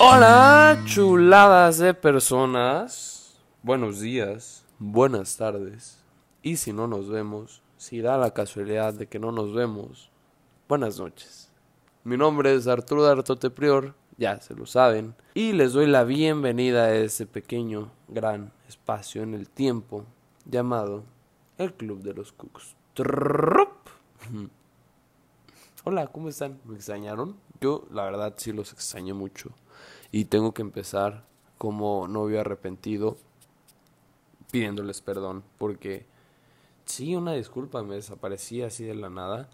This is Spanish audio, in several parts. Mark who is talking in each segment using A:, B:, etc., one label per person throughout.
A: Hola, chuladas de personas. Buenos días, buelas tardes. Y si no nos vemos, si da la casualidad de que no nos vemos, buenas noches. Mi nombre es Arturo Artote Prior, ya se lo saben, y les doy la bienvenida a ese pequeño, gran espacio en el tiempo llamado el Club de los Cooks. Hola, ¿cómo están? ¿Me extrañaron? Yo, la verdad, sí los extrañé mucho. Y tengo que empezar como novio arrepentido pidiéndoles perdón. Porque, sí, una disculpa, me desaparecí así de la nada.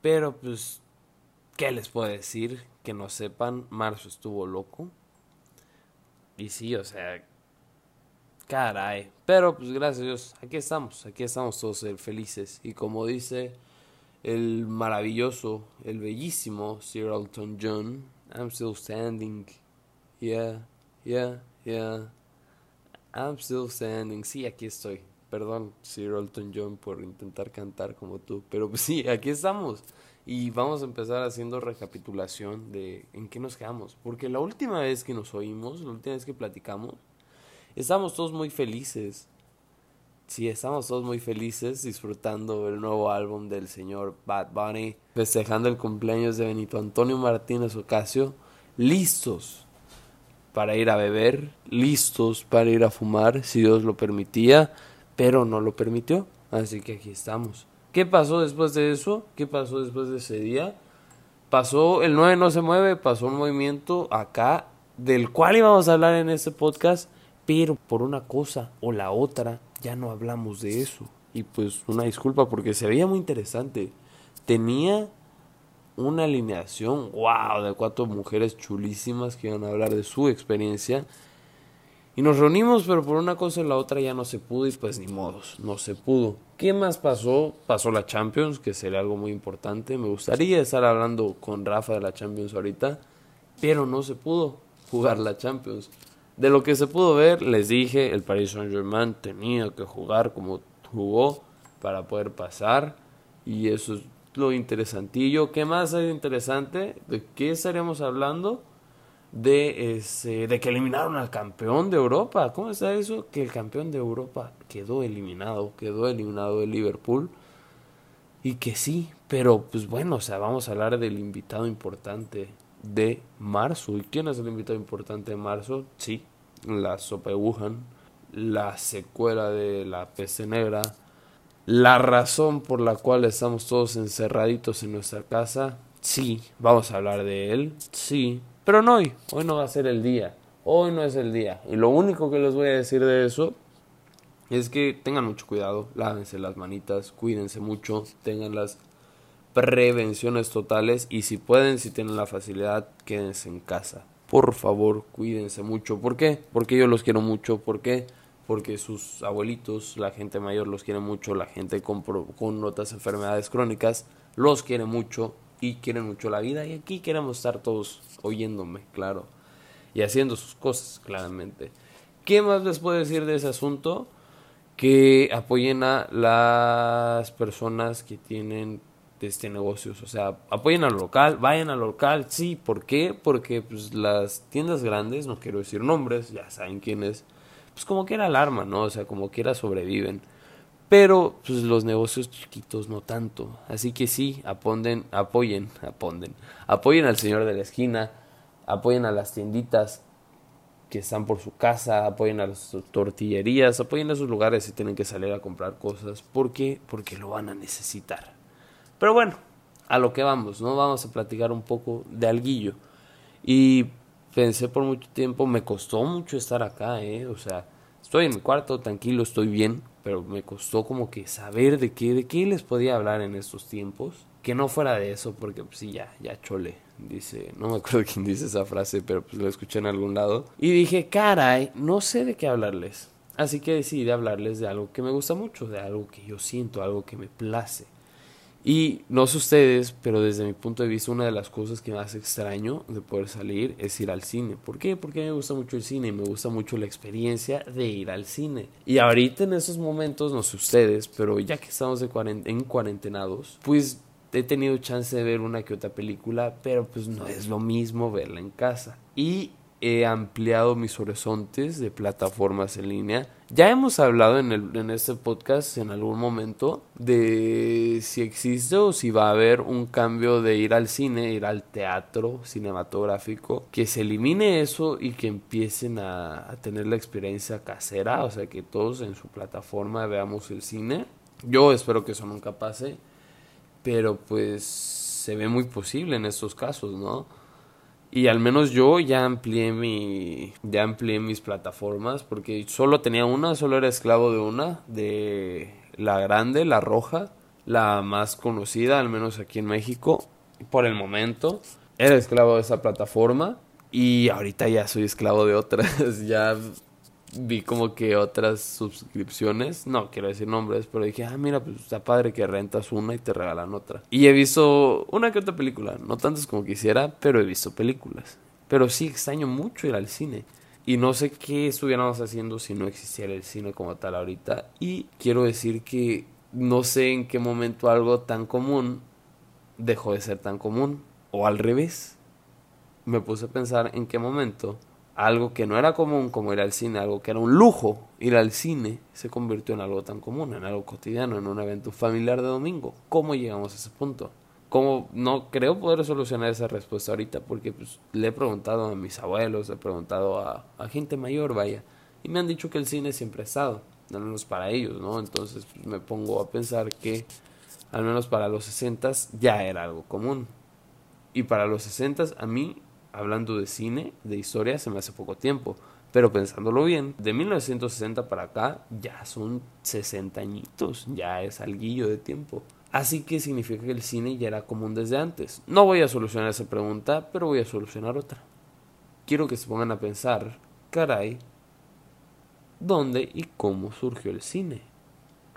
A: Pero, pues, ¿qué les puedo decir? Que no sepan, marzo estuvo loco. Y sí, o sea, caray. Pero, pues, gracias a Dios, aquí estamos, aquí estamos todos felices. Y como dice el maravilloso, el bellísimo Sir Elton John, I'm still standing. Yeah, yeah, yeah. I'm still standing. Sí, aquí estoy. Perdón, Sir Elton John, por intentar cantar como tú. Pero pues sí, aquí estamos. Y vamos a empezar haciendo recapitulación de en qué nos quedamos. Porque la última vez que nos oímos, la última vez que platicamos, estábamos todos muy felices. Sí, estamos todos muy felices disfrutando el nuevo álbum del señor Bad Bunny, festejando el cumpleaños de Benito Antonio Martínez Ocasio, listos para ir a beber, listos para ir a fumar, si Dios lo permitía, pero no lo permitió, así que aquí estamos. ¿Qué pasó después de eso? ¿Qué pasó después de ese día? Pasó el 9 no se mueve, pasó un movimiento acá del cual íbamos a hablar en este podcast, pero por una cosa o la otra ya no hablamos de eso. Y pues una disculpa porque se veía muy interesante. Tenía una alineación, wow, de cuatro mujeres chulísimas que iban a hablar de su experiencia. Y nos reunimos, pero por una cosa y la otra ya no se pudo y pues ni modos, no se pudo. ¿Qué más pasó? Pasó la Champions, que sería algo muy importante. Me gustaría estar hablando con Rafa de la Champions ahorita, pero no se pudo jugar la Champions. De lo que se pudo ver, les dije, el Paris Saint-Germain tenía que jugar como jugó para poder pasar. Y eso es lo interesantillo. ¿Qué más hay interesante? ¿De qué estaríamos hablando? De, ese, de que eliminaron al campeón de Europa. ¿Cómo está eso? Que el campeón de Europa quedó eliminado, quedó eliminado de Liverpool. Y que sí, pero pues bueno, o sea, vamos a hablar del invitado importante de marzo. ¿Y quién es el invitado importante de marzo? Sí, la sopa de Wuhan, la secuela de la peste negra, la razón por la cual estamos todos encerraditos en nuestra casa. Sí, vamos a hablar de él. Sí, pero no hoy. Hoy no va a ser el día. Hoy no es el día. Y lo único que les voy a decir de eso es que tengan mucho cuidado, lávense las manitas, cuídense mucho, tengan las prevenciones totales y si pueden, si tienen la facilidad, quédense en casa. Por favor, cuídense mucho. ¿Por qué? Porque yo los quiero mucho. ¿Por qué? Porque sus abuelitos, la gente mayor los quiere mucho, la gente con, otras enfermedades crónicas los quiere mucho y quieren mucho la vida. Y aquí queremos estar todos oyéndome, claro. Y haciendo sus cosas, claramente. ¿Qué más les puedo decir de ese asunto? Que apoyen a las personas que tienen este negocios, o sea, apoyen al local, vayan al local, sí, ¿por qué? Porque pues las tiendas grandes, no quiero decir nombres, ya saben quiénes, pues como que era alarma, ¿no? O sea, como quiera sobreviven. Pero pues los negocios chiquitos no tanto. Así que sí, aponden, apoyen, aponden. Apoyen al señor de la esquina, apoyen a las tienditas que están por su casa, apoyen a las tortillerías, apoyen a esos lugares si tienen que salir a comprar cosas. ¿Por qué? Porque lo van a necesitar. Pero bueno, a lo que vamos, ¿no? Vamos a platicar un poco de alguillo. Y pensé por mucho tiempo, me costó mucho estar acá, ¿eh? O sea, estoy en mi cuarto, tranquilo, estoy bien, pero me costó como que saber de qué, de qué les podía hablar en estos tiempos. Que no fuera de eso, porque pues sí, ya, ya chole. Dice, no me acuerdo quién dice esa frase, pero pues lo escuché en algún lado. Y dije, caray, no sé de qué hablarles. Así que decidí hablarles de algo que me gusta mucho, de algo que yo siento, algo que me place. Y no sé ustedes, pero desde mi punto de vista una de las cosas que más extraño de poder salir es ir al cine. ¿Por qué? Porque me gusta mucho el cine y me gusta mucho la experiencia de ir al cine. Y ahorita en esos momentos, no sé ustedes, pero ya que estamos en cuarentenados, pues he tenido chance de ver una que otra película, pero pues no es lo mismo verla en casa. Y he ampliado mis horizontes de plataformas en línea. Ya hemos hablado en, el, en este podcast en algún momento de si existe o si va a haber un cambio de ir al cine, ir al teatro cinematográfico, que se elimine eso y que empiecen a, a tener la experiencia casera, o sea que todos en su plataforma veamos el cine. Yo espero que eso nunca pase, pero pues se ve muy posible en estos casos, ¿no? Y al menos yo ya amplié mi ya amplié mis plataformas porque solo tenía una, solo era esclavo de una, de la grande, la roja, la más conocida, al menos aquí en México, por el momento. Era esclavo de esa plataforma y ahorita ya soy esclavo de otras, ya vi como que otras suscripciones, no quiero decir nombres, pero dije, ah, mira, pues está padre que rentas una y te regalan otra. Y he visto una que otra película, no tantas como quisiera, pero he visto películas. Pero sí extraño mucho ir al cine. Y no sé qué estuviéramos haciendo si no existiera el cine como tal ahorita. Y quiero decir que no sé en qué momento algo tan común dejó de ser tan común. O al revés. Me puse a pensar en qué momento algo que no era común como ir al cine, algo que era un lujo ir al cine, se convirtió en algo tan común, en algo cotidiano, en un evento familiar de domingo. ¿Cómo llegamos a ese punto? ¿Cómo? No creo poder solucionar esa respuesta ahorita porque pues, le he preguntado a mis abuelos, he preguntado a, a gente mayor, vaya, y me han dicho que el cine siempre ha estado, al menos para ellos, ¿no? Entonces pues, me pongo a pensar que al menos para los 60 ya era algo común. Y para los 60 a mí hablando de cine, de historia, se me hace poco tiempo. Pero pensándolo bien, de 1960 para acá ya son 60 añitos, ya es alguillo de tiempo. Así que significa que el cine ya era común desde antes. No voy a solucionar esa pregunta, pero voy a solucionar otra. Quiero que se pongan a pensar, caray, ¿dónde y cómo surgió el cine?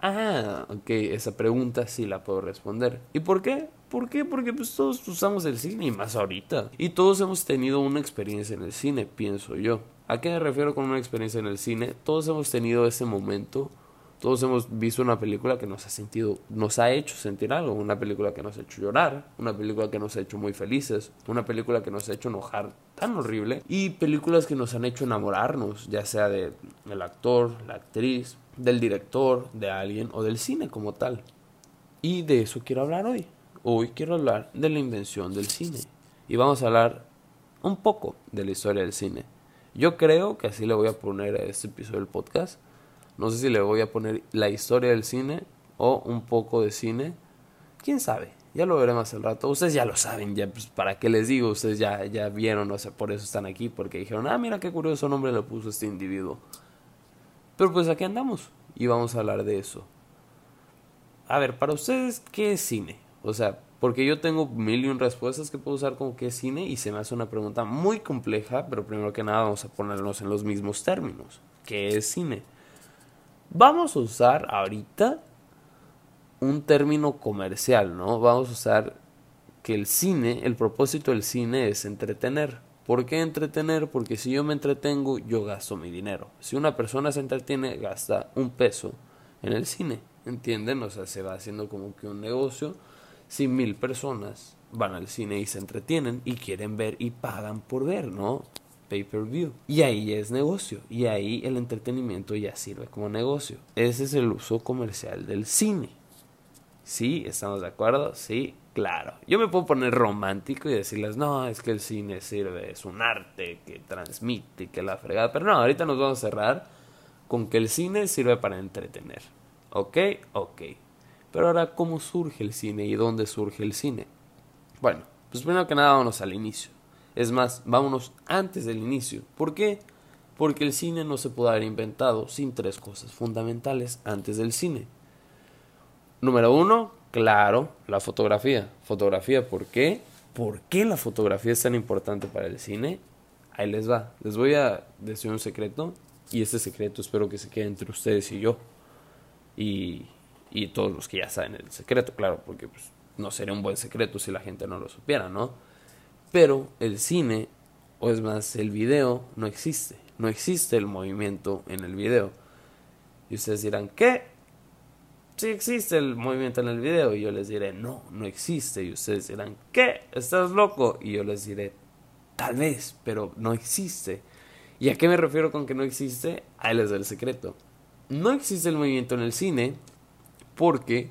A: Ah, ok, esa pregunta sí la puedo responder. ¿Y por qué? ¿Por qué? Porque pues todos usamos el cine y más ahorita. Y todos hemos tenido una experiencia en el cine, pienso yo. ¿A qué me refiero con una experiencia en el cine? Todos hemos tenido ese momento. Todos hemos visto una película que nos ha sentido, nos ha hecho sentir algo, una película que nos ha hecho llorar, una película que nos ha hecho muy felices, una película que nos ha hecho enojar tan horrible y películas que nos han hecho enamorarnos, ya sea de el actor, la actriz, del director, de alguien o del cine como tal. Y de eso quiero hablar hoy. Hoy quiero hablar de la invención del cine. Y vamos a hablar un poco de la historia del cine. Yo creo que así le voy a poner a este episodio del podcast. No sé si le voy a poner la historia del cine o un poco de cine. ¿Quién sabe? Ya lo veremos al rato. Ustedes ya lo saben, ya pues, para qué les digo, ustedes ya, ya vieron, o sea, por eso están aquí, porque dijeron, ah, mira qué curioso nombre le puso este individuo. Pero pues aquí andamos y vamos a hablar de eso. A ver, para ustedes, ¿qué es cine? O sea, porque yo tengo mil y un respuestas que puedo usar como qué es cine y se me hace una pregunta muy compleja, pero primero que nada vamos a ponernos en los mismos términos. ¿Qué es cine? Vamos a usar ahorita un término comercial, ¿no? Vamos a usar que el cine, el propósito del cine es entretener. ¿Por qué entretener? Porque si yo me entretengo, yo gasto mi dinero. Si una persona se entretiene, gasta un peso en el cine. ¿Entienden? O sea, se va haciendo como que un negocio. Si mil personas van al cine y se entretienen y quieren ver y pagan por ver, ¿no? Pay per view. Y ahí es negocio. Y ahí el entretenimiento ya sirve como negocio. Ese es el uso comercial del cine. ¿Sí? ¿Estamos de acuerdo? Sí. Claro, yo me puedo poner romántico y decirles, no, es que el cine sirve, es un arte que transmite, que la fregada. Pero no, ahorita nos vamos a cerrar con que el cine sirve para entretener. ¿Ok? Ok. Pero ahora, ¿cómo surge el cine y dónde surge el cine? Bueno, pues primero que nada vámonos al inicio. Es más, vámonos antes del inicio. ¿Por qué? Porque el cine no se puede haber inventado sin tres cosas fundamentales antes del cine. Número uno, Claro, la fotografía. Fotografía, ¿por qué? ¿Por qué la fotografía es tan importante para el cine? Ahí les va. Les voy a decir un secreto y este secreto espero que se quede entre ustedes y yo. Y, y todos los que ya saben el secreto, claro, porque pues, no sería un buen secreto si la gente no lo supiera, ¿no? Pero el cine, o es más, el video, no existe. No existe el movimiento en el video. Y ustedes dirán, ¿qué? sí existe el movimiento en el video. Y yo les diré, no, no existe. Y ustedes dirán, ¿qué? ¿Estás loco? Y yo les diré, tal vez, pero no existe. ¿Y a qué me refiero con que no existe? Ahí les doy el secreto. No existe el movimiento en el cine porque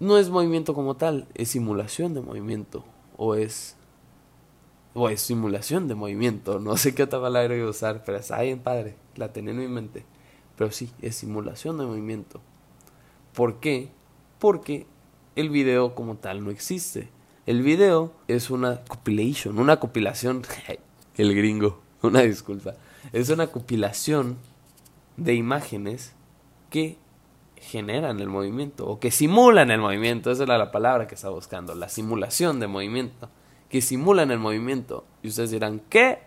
A: no es movimiento como tal, es simulación de movimiento. O es. O es simulación de movimiento. No sé qué otra palabra voy a usar, pero está bien padre. La tenía en mi mente. Pero sí, es simulación de movimiento. ¿Por qué? Porque el video como tal no existe. El video es una compilation, una compilación. el gringo, una disculpa. Es una compilación de imágenes que generan el movimiento o que simulan el movimiento. Esa era la palabra que estaba buscando, la simulación de movimiento. Que simulan el movimiento. Y ustedes dirán, ¿qué?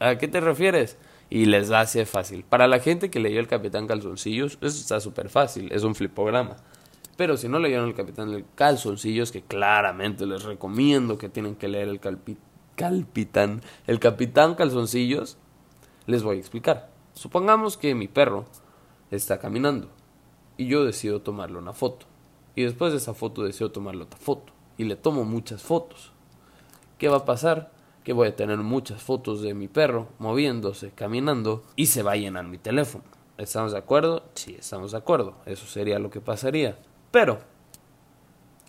A: ¿A qué te refieres? Y les ser fácil. Para la gente que leyó El Capitán Calzoncillos, eso está súper fácil, es un flipograma. Pero si no leyeron El Capitán Calzoncillos, que claramente les recomiendo que tienen que leer El Calpitán, El Capitán Calzoncillos, les voy a explicar. Supongamos que mi perro está caminando y yo decido tomarle una foto. Y después de esa foto decido tomarle otra foto. Y le tomo muchas fotos. ¿Qué va a pasar? Que voy a tener muchas fotos de mi perro moviéndose, caminando y se va a llenar mi teléfono. ¿Estamos de acuerdo? Sí, estamos de acuerdo. Eso sería lo que pasaría. Pero,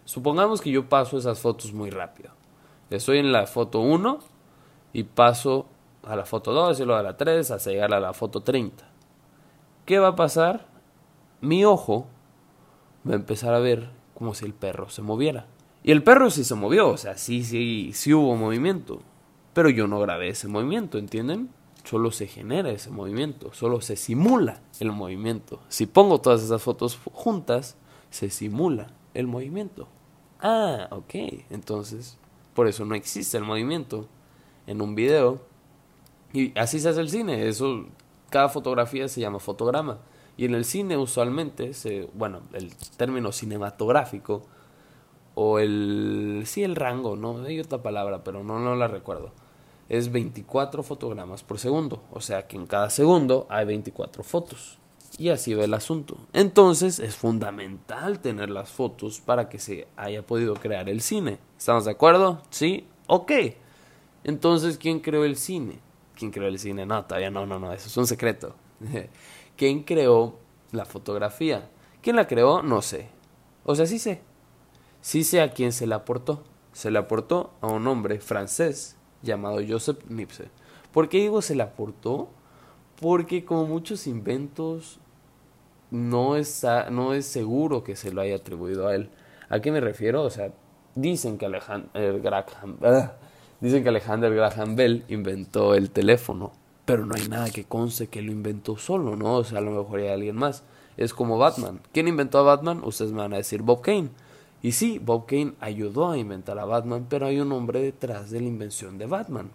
A: supongamos que yo paso esas fotos muy rápido. Estoy en la foto 1 y paso a la foto 2 y luego a la 3 hasta llegar a la foto 30. ¿Qué va a pasar? Mi ojo va a empezar a ver como si el perro se moviera. Y el perro sí se movió, o sea, sí, sí, sí hubo movimiento. Pero yo no grabé ese movimiento, ¿entienden? Solo se genera ese movimiento, solo se simula el movimiento. Si pongo todas esas fotos juntas, se simula el movimiento. Ah, ok. Entonces, por eso no existe el movimiento en un video. Y así se hace el cine. Eso, cada fotografía se llama fotograma. Y en el cine usualmente, se, bueno, el término cinematográfico, o el, sí, el rango, no hay otra palabra, pero no, no la recuerdo, es 24 fotogramas por segundo. O sea que en cada segundo hay 24 fotos. Y así va el asunto. Entonces es fundamental tener las fotos para que se haya podido crear el cine. ¿Estamos de acuerdo? ¿Sí? Ok. Entonces, ¿quién creó el cine? ¿Quién creó el cine? No, todavía no, no, no, eso es un secreto. ¿Quién creó la fotografía? ¿Quién la creó? No sé. O sea, sí sé. Sí sé a quién se la aportó. Se la aportó a un hombre francés llamado Joseph Nipse. ¿Por qué digo se la aportó? Porque como muchos inventos no, está, no es seguro que se lo haya atribuido a él. ¿A qué me refiero? O sea, dicen que Alexander Graham, ah, dicen que Alexander Graham Bell inventó el teléfono pero no hay nada que conste que lo inventó solo, ¿no? O sea, a lo mejor hay alguien más. Es como Batman. ¿Quién inventó a Batman? Ustedes me van a decir Bob Kane. Y sí, Bob Kane ayudó a inventar a Batman, pero hay un hombre detrás de la invención de Batman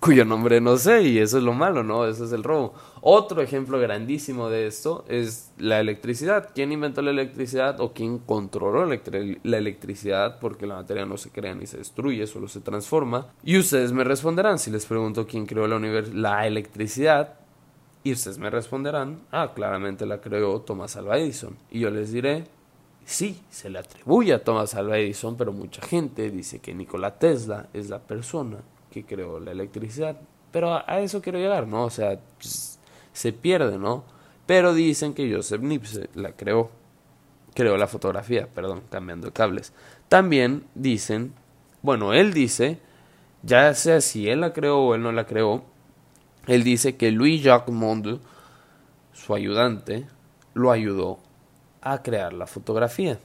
A: cuyo nombre no sé y eso es lo malo, ¿no? Eso es el robo. Otro ejemplo grandísimo de esto es la electricidad. ¿Quién inventó la electricidad o quién controló la electricidad? Porque la materia no se crea ni se destruye, solo se transforma. Y ustedes me responderán si les pregunto quién creó la, la electricidad. Y ustedes me responderán, ah, claramente la creó Thomas Alva Edison. Y yo les diré, sí, se le atribuye a Thomas Alva Edison, pero mucha gente dice que Nikola Tesla es la persona creó la electricidad. Pero a, eso quiero llegar, ¿no? O sea, pues, se pierde, ¿no? Pero dicen que Joseph Nipse la creó. Creó la fotografía, perdón, cambiando cables. También dicen, bueno, él dice, ya sea si él la creó o él no la creó, él dice que Louis-Jacques Monde, su ayudante, lo ayudó a crear la fotografía.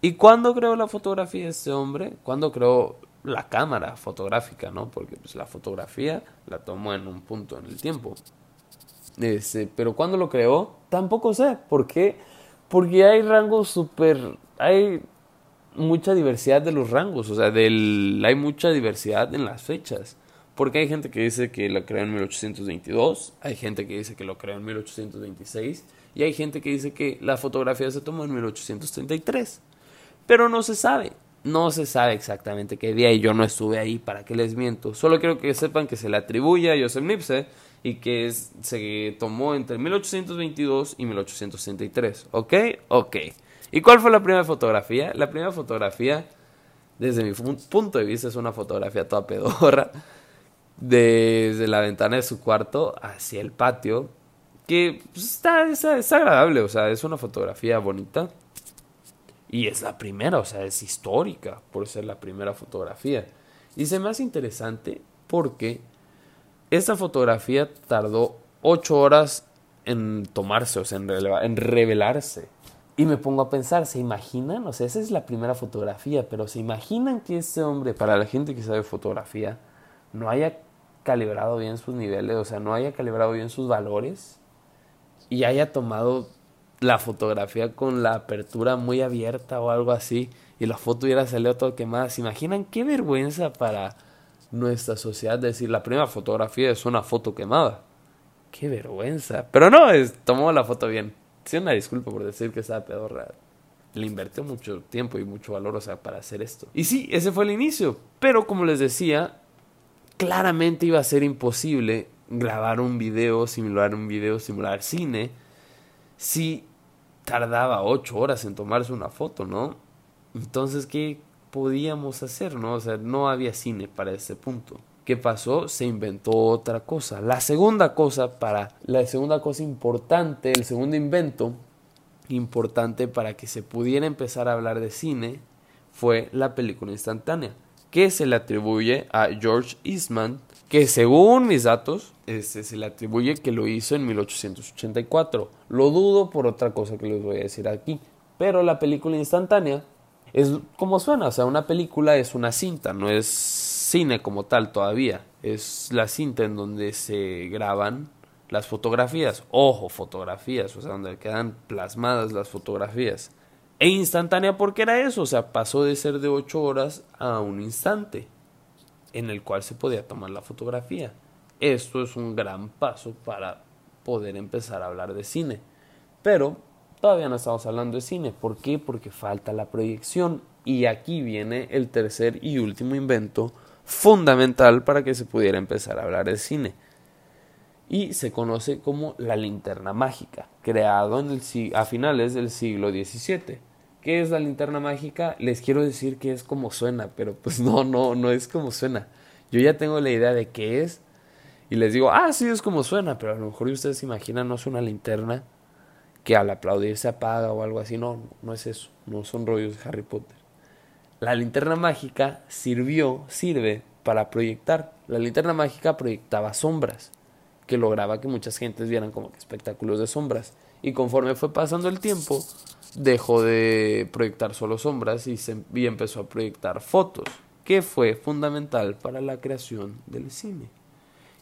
A: ¿Y cuándo creó la fotografía este hombre? ¿Cuándo creó la cámara fotográfica, ¿no? Porque pues, la fotografía la tomó en un punto en el tiempo. Este, pero cuando lo creó, tampoco sé. ¿Por qué? Porque hay rangos súper... Hay mucha diversidad de los rangos, o sea, del, hay mucha diversidad en las fechas. Porque hay gente que dice que lo creó en 1822, hay gente que dice que lo creó en 1826 y hay gente que dice que la fotografía se tomó en 1833. Pero no se sabe. No se sabe exactamente qué día y yo no estuve ahí para que les miento. Solo quiero que sepan que se le atribuye a Joseph Nipse y que se tomó entre 1822 y 1863. ¿Ok? Ok. ¿Y cuál fue la primera fotografía? La primera fotografía, desde mi punto de vista, es una fotografía toda pedorra. Desde la ventana de su cuarto hacia el patio. Que pues, está, está, agradable, o sea, es una fotografía bonita. Y es la primera, o sea, es histórica por ser la primera fotografía. Y se me hace interesante porque esta fotografía tardó ocho horas en tomarse, o sea, en, en revelarse. Y me pongo a pensar, ¿se imaginan? O sea, esa es la primera fotografía, pero ¿se imaginan que este hombre, para la gente que sabe fotografía, no haya calibrado bien sus niveles, o sea, no haya calibrado bien sus valores y haya tomado la fotografía con la apertura muy abierta o algo así y la foto hubiera salido todo quemada? ¿Se imaginan qué vergüenza para nuestra sociedad decir la primera fotografía es una foto quemada? Qué vergüenza. Pero no, es, tomó la foto bien sí, una disculpa por decir que estaba pedorra. Le invirtió mucho tiempo y mucho valor, o sea, para hacer esto. Y sí, ese fue el inicio. Pero como les decía, claramente iba a ser imposible grabar un video, simular un video, simular cine, si tardaba ocho horas en tomarse una foto, ¿no? Entonces, ¿qué podíamos hacer, no? O sea, no había cine para ese punto. ¿Qué pasó? Se inventó otra cosa. La segunda cosa para la segunda cosa importante, el segundo invento importante para que se pudiera empezar a hablar de cine fue la película instantánea, que se le atribuye a George Eastman, que según mis datos este, se le atribuye que lo hizo en 1884. Lo dudo por otra cosa que les voy a decir aquí, pero la película instantánea es como suena, o sea, una película es una cinta, no es cine como tal todavía. Es la cinta en donde se graban las fotografías. Ojo, fotografías, o sea, donde quedan plasmadas las fotografías. E instantánea porque era eso, o sea, pasó de ser de 8 horas a un instante en el cual se podía tomar la fotografía. Esto es un gran paso para poder empezar a hablar de cine. Pero todavía no estamos hablando de cine. ¿Por qué? Porque falta la proyección. Y aquí viene el tercer y último invento fundamental para que se pudiera empezar a hablar de cine. Y se conoce como la linterna mágica, creado en el, a finales del siglo XVII. ¿Qué es la linterna mágica? Les quiero decir que es como suena, pero pues no, no, no es como suena. Yo ya tengo la idea de qué es y les digo, ah, sí es como suena, pero a lo mejor ustedes se imaginan, no es una linterna que al aplaudir se apaga o algo así. No, no es eso, no son rollos de Harry Potter. La linterna mágica sirvió, sirve para proyectar. La linterna mágica proyectaba sombras, que lograba que muchas gentes vieran como espectáculos de sombras. Y conforme fue pasando el tiempo, dejó de proyectar solo sombras y, se, y empezó a proyectar fotos, que fue fundamental para la creación del cine.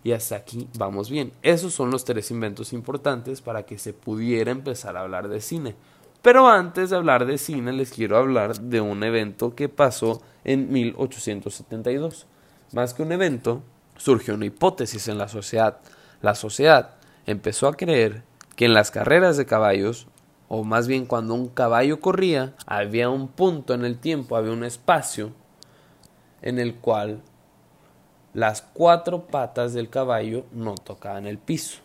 A: Y hasta aquí vamos bien. Esos son los tres inventos importantes para que se pudiera empezar a hablar de cine. Pero antes de hablar de cine, les quiero hablar de un evento que pasó en 1872. Más que un evento, surgió una hipótesis en la sociedad. La sociedad empezó a creer que en las carreras de caballos, o más bien cuando un caballo corría, había un punto en el tiempo, había un espacio en el cual las cuatro patas del caballo no tocaban el piso.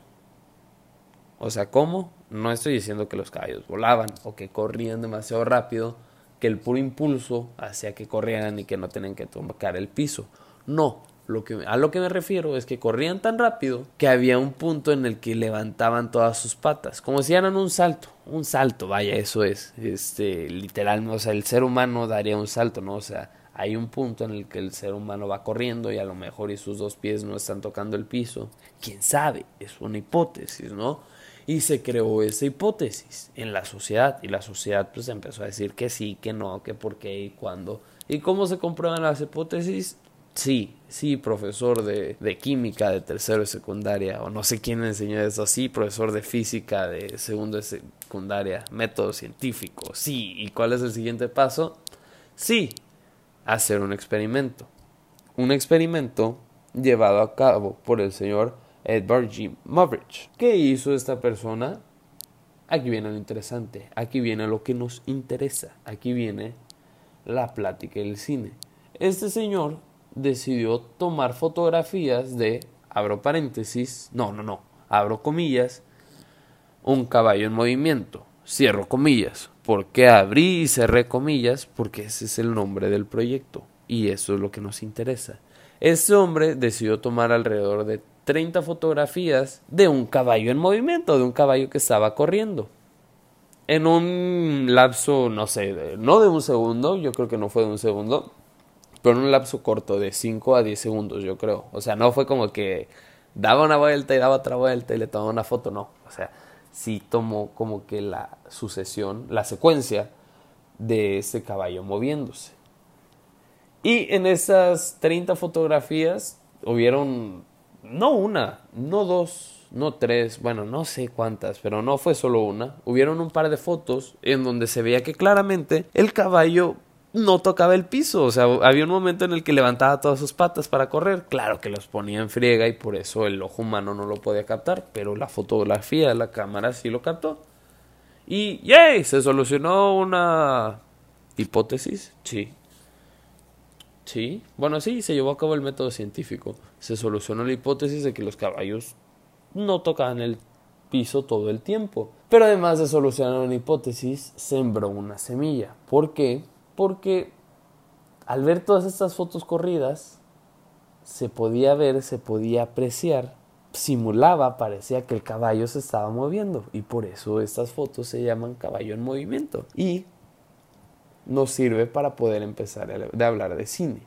A: O sea, ¿cómo? No estoy diciendo que los caballos volaban o que corrían demasiado rápido, que el puro impulso hacía que corrieran y que no tenían que tocar el piso. No, lo que, a lo que me refiero es que corrían tan rápido que había un punto en el que levantaban todas sus patas, como si eran un salto, un salto, vaya, eso es, este, literal, o sea, el ser humano daría un salto, ¿no? O sea, hay un punto en el que el ser humano va corriendo y a lo mejor y sus dos pies no están tocando el piso, quién sabe, es una hipótesis, ¿no? Y se creó esa hipótesis en la sociedad y la sociedad pues empezó a decir que sí, que no, que por qué y cuándo. ¿Y cómo se comprueban las hipótesis? Sí, sí, profesor de, de, química de tercero y secundaria, o no sé quién enseñó eso, sí, profesor de física de segundo y secundaria, método científico, sí. ¿Y cuál es el siguiente paso? Sí, hacer un experimento. Un experimento llevado a cabo por el señor Edward G. Moveridge. ¿Qué hizo esta persona? Aquí viene lo interesante, aquí viene lo que nos interesa, aquí viene la plática del cine. Este señor decidió tomar fotografías de abro paréntesis, no, no, no, abro comillas, un caballo en movimiento, cierro comillas. ¿Por qué abrí y cerré comillas? Porque ese es el nombre del proyecto y eso es lo que nos interesa. Este hombre decidió tomar alrededor de 30 fotografías de un caballo en movimiento, de un caballo que estaba corriendo. En un lapso, no sé, no de un segundo, yo creo que no fue de un segundo, pero en un lapso corto, de 5 a 10 segundos, yo creo. O sea, no fue como que daba una vuelta y daba otra vuelta y le tomaba una foto, no. O sea, sí tomó como que la sucesión, la secuencia de ese caballo moviéndose. Y en esas 30 fotografías hubieron, no una, no dos, no tres, bueno, no sé cuántas, pero no fue solo una. Hubieron un par de fotos en donde se veía que claramente el caballo no tocaba el piso. O sea, había un momento en el que levantaba todas sus patas para correr. Claro que los ponía en friega y por eso el ojo humano no lo podía captar, pero la fotografía la cámara sí lo captó. Y ¡yay! Se solucionó una hipótesis. Sí. Sí. Bueno, sí, se llevó a cabo el método científico. Se solucionó la hipótesis de que los caballos no tocaban el piso todo el tiempo. Pero además de solucionar una hipótesis, sembró una semilla. ¿Por qué? Porque al ver todas estas fotos corridas, se podía ver, se podía apreciar, simulaba, parecía que el caballo se estaba moviendo y por eso estas fotos se llaman caballo en movimiento y nos sirve para poder empezar a hablar de cine.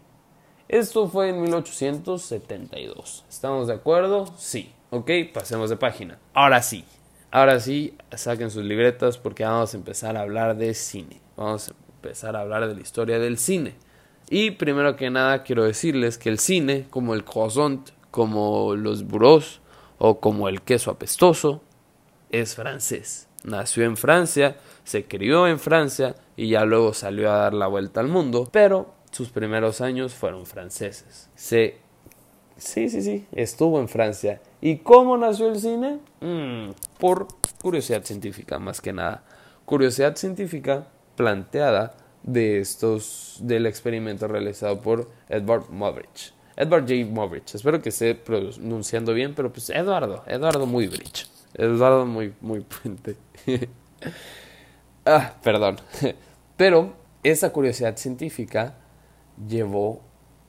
A: Esto fue en 1872. ¿Estamos de acuerdo? Sí. Ok, pasemos de página. Ahora sí. Ahora sí, saquen sus libretas porque vamos a empezar a hablar de cine. Vamos a empezar a hablar de la historia del cine. Y primero que nada quiero decirles que el cine, como el croissant, como los buros o como el queso apestoso, es francés. Nació en Francia, se crió en Francia y ya luego salió a dar la vuelta al mundo, pero sus primeros años fueron franceses. Se... Sí, sí, sí, estuvo en Francia. ¿Y cómo nació el cine? Mm, por curiosidad científica, más que nada. Curiosidad científica planteada de estos del experimento realizado por Edward Movrich. Edward J. Movrich. Espero que esté pronunciando bien, pero pues Eduardo, Eduardo muy bridge. Eduardo muy muy puente. ah, perdón. Pero esa curiosidad científica llevó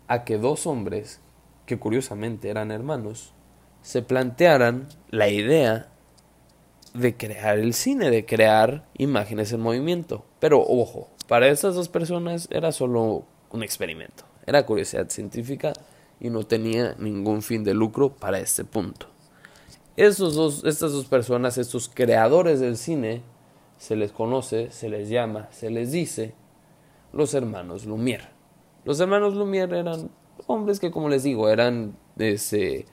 A: a que dos hombres, que curiosamente eran hermanos, se plantearan la idea de crear el cine, de crear imágenes en movimiento. Pero ojo, para esas dos personas era solo un experimento, era curiosidad científica y no tenía ningún fin de lucro para este punto. Estos dos, estas dos personas, estos creadores del cine, se les conoce, se les llama, se les dice los hermanos Lumière. Los hermanos Lumière eran hombres que, como les digo, eran, ese,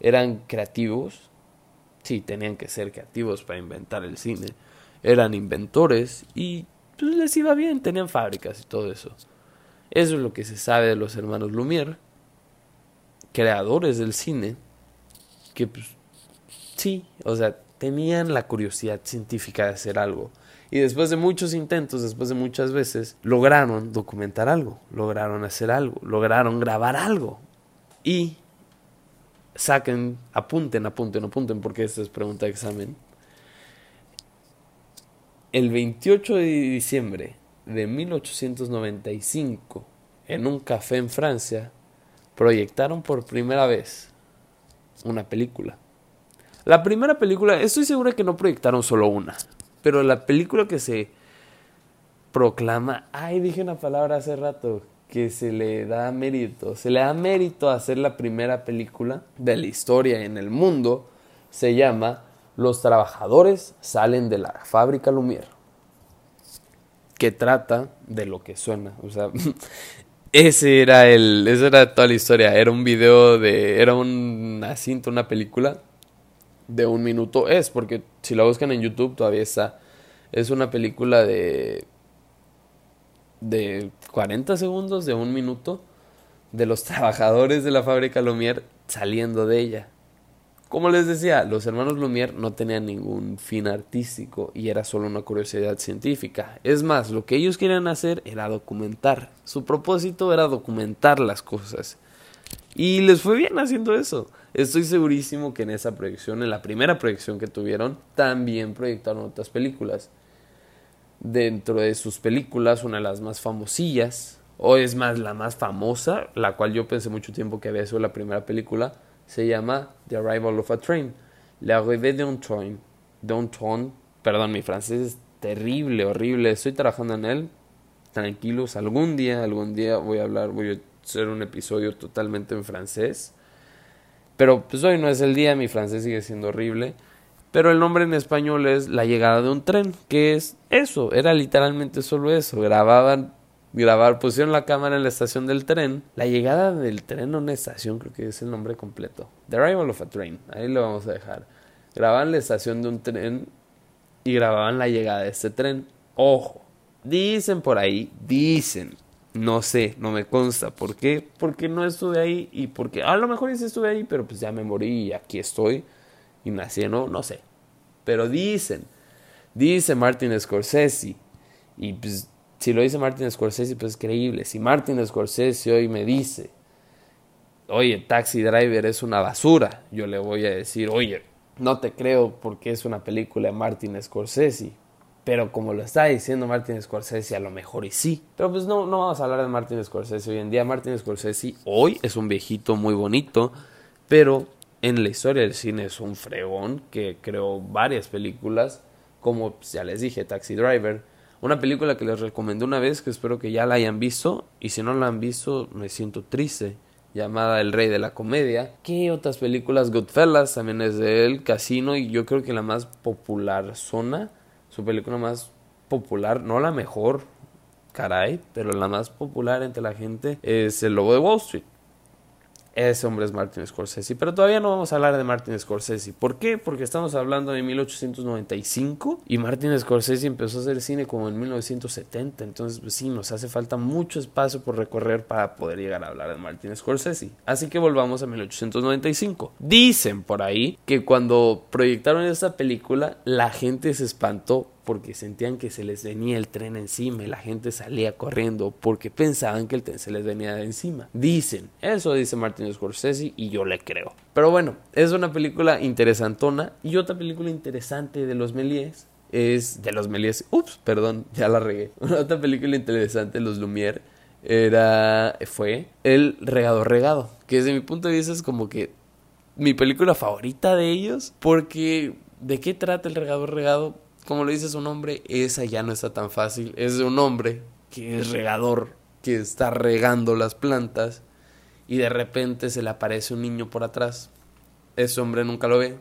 A: eran creativos, sí, tenían que ser creativos para inventar el cine. Eran inventores y pues, les iba bien, tenían fábricas y todo eso. Eso es lo que se sabe de los hermanos Lumière, creadores del cine, que pues, sí, o sea, tenían la curiosidad científica de hacer algo. Y después de muchos intentos, después de muchas veces, lograron documentar algo, lograron hacer algo, lograron grabar algo. Y saquen, apunten, apunten, apunten, porque esta es pregunta de examen. El 28 de diciembre de 1895, en un café en Francia, proyectaron por primera vez una película. La primera película, estoy segura que no proyectaron solo una, pero la película que se proclama, ay, dije una palabra hace rato, que se le da mérito. Se le da mérito a hacer la primera película de la historia en el mundo. Se llama Los trabajadores salen de la fábrica Lumière. Que trata de lo que suena. O sea, ese era el. Esa era toda la historia. Era un video de. Era una cinta, una película de un minuto. Es, porque si la buscan en YouTube todavía está. Es una película de de 40 segundos, de un minuto, de los trabajadores de la fábrica Lumière saliendo de ella. Como les decía, los hermanos Lumière no tenían ningún fin artístico y era solo una curiosidad científica. Es más, lo que ellos querían hacer era documentar. Su propósito era documentar las cosas. Y les fue bien haciendo eso. Estoy segurísimo que en esa proyección, en la primera proyección que tuvieron, también proyectaron otras películas. Dentro de sus películas, una de las más famosillas, o es más la más famosa, la cual yo pensé mucho tiempo que había sido la primera película, se llama The Arrival of a Train. L'arrivée d'un train. D'un train. Perdón, mi francés es terrible, horrible. Estoy trabajando en él. Tranquilos, algún día, algún día voy a hablar, voy a hacer un episodio totalmente en francés. Pero pues hoy no es el día, mi francés sigue siendo horrible. Pero el nombre en español es La llegada de un tren, que es eso, era literalmente solo eso. Grababan, grabar, pusieron la cámara en la estación del tren. La llegada del tren a una estación, creo que es el nombre completo. The Arrival of a Train, ahí lo vamos a dejar. Grababan la estación de un tren y grababan la llegada de este tren. Ojo, dicen por ahí, dicen, no sé, no me consta. ¿Por qué? Porque no estuve ahí y porque a lo mejor sí estuve ahí, pero pues ya me morí y aquí estoy y nací, ¿no? No sé. Pero dicen, dice Martin Scorsese y pues si lo dice Martin Scorsese, pues es creíble. Si Martin Scorsese hoy me dice, oye, Taxi Driver es una basura, yo le voy a decir, oye, no te creo porque es una película de Martin Scorsese. Pero como lo está diciendo Martin Scorsese, a lo mejor y sí. Pero pues no, no vamos a hablar de Martin Scorsese hoy en día. Martin Scorsese hoy es un viejito muy bonito, pero en la historia del cine es un fregón que creó varias películas, como ya les dije, Taxi Driver. Una película que les recomendé una vez, que espero que ya la hayan visto, y si no la han visto, me siento triste llamada El Rey de la Comedia. ¿Qué otras películas? Goodfellas también es de Casino y yo creo que la más popular Zona, su película más popular, no la mejor, caray, pero la más popular entre la gente es El Lobo de Wall Street. Ese hombre es Martin Scorsese. Pero todavía no vamos a hablar de Martin Scorsese. ¿Por qué? Porque estamos hablando de 1895 y Martin Scorsese empezó a hacer cine como en 1970. Entonces, pues sí, nos hace falta mucho espacio por recorrer para poder llegar a hablar de Martin Scorsese. Así que volvamos a 1895. Dicen por ahí que cuando proyectaron esta película, la gente se espantó porque sentían que se les venía el tren encima y la gente salía corriendo porque pensaban que el tren se les venía de encima. Dicen, eso dice Martin Scorsese y yo le creo. Pero bueno, es una película interesantona y otra película interesante de los Méliès es de los Méliès, ups, perdón, ya la regué. otra película interesante de los Lumière era fue El regador regado, que desde mi punto de vista es como que mi película favorita de ellos porque ¿de qué trata El regador regado? Como le dice su nombre, esa ya no está tan fácil. Es de un hombre que es regador, que está regando las plantas y de repente se le aparece un niño por atrás. Ese hombre nunca lo ve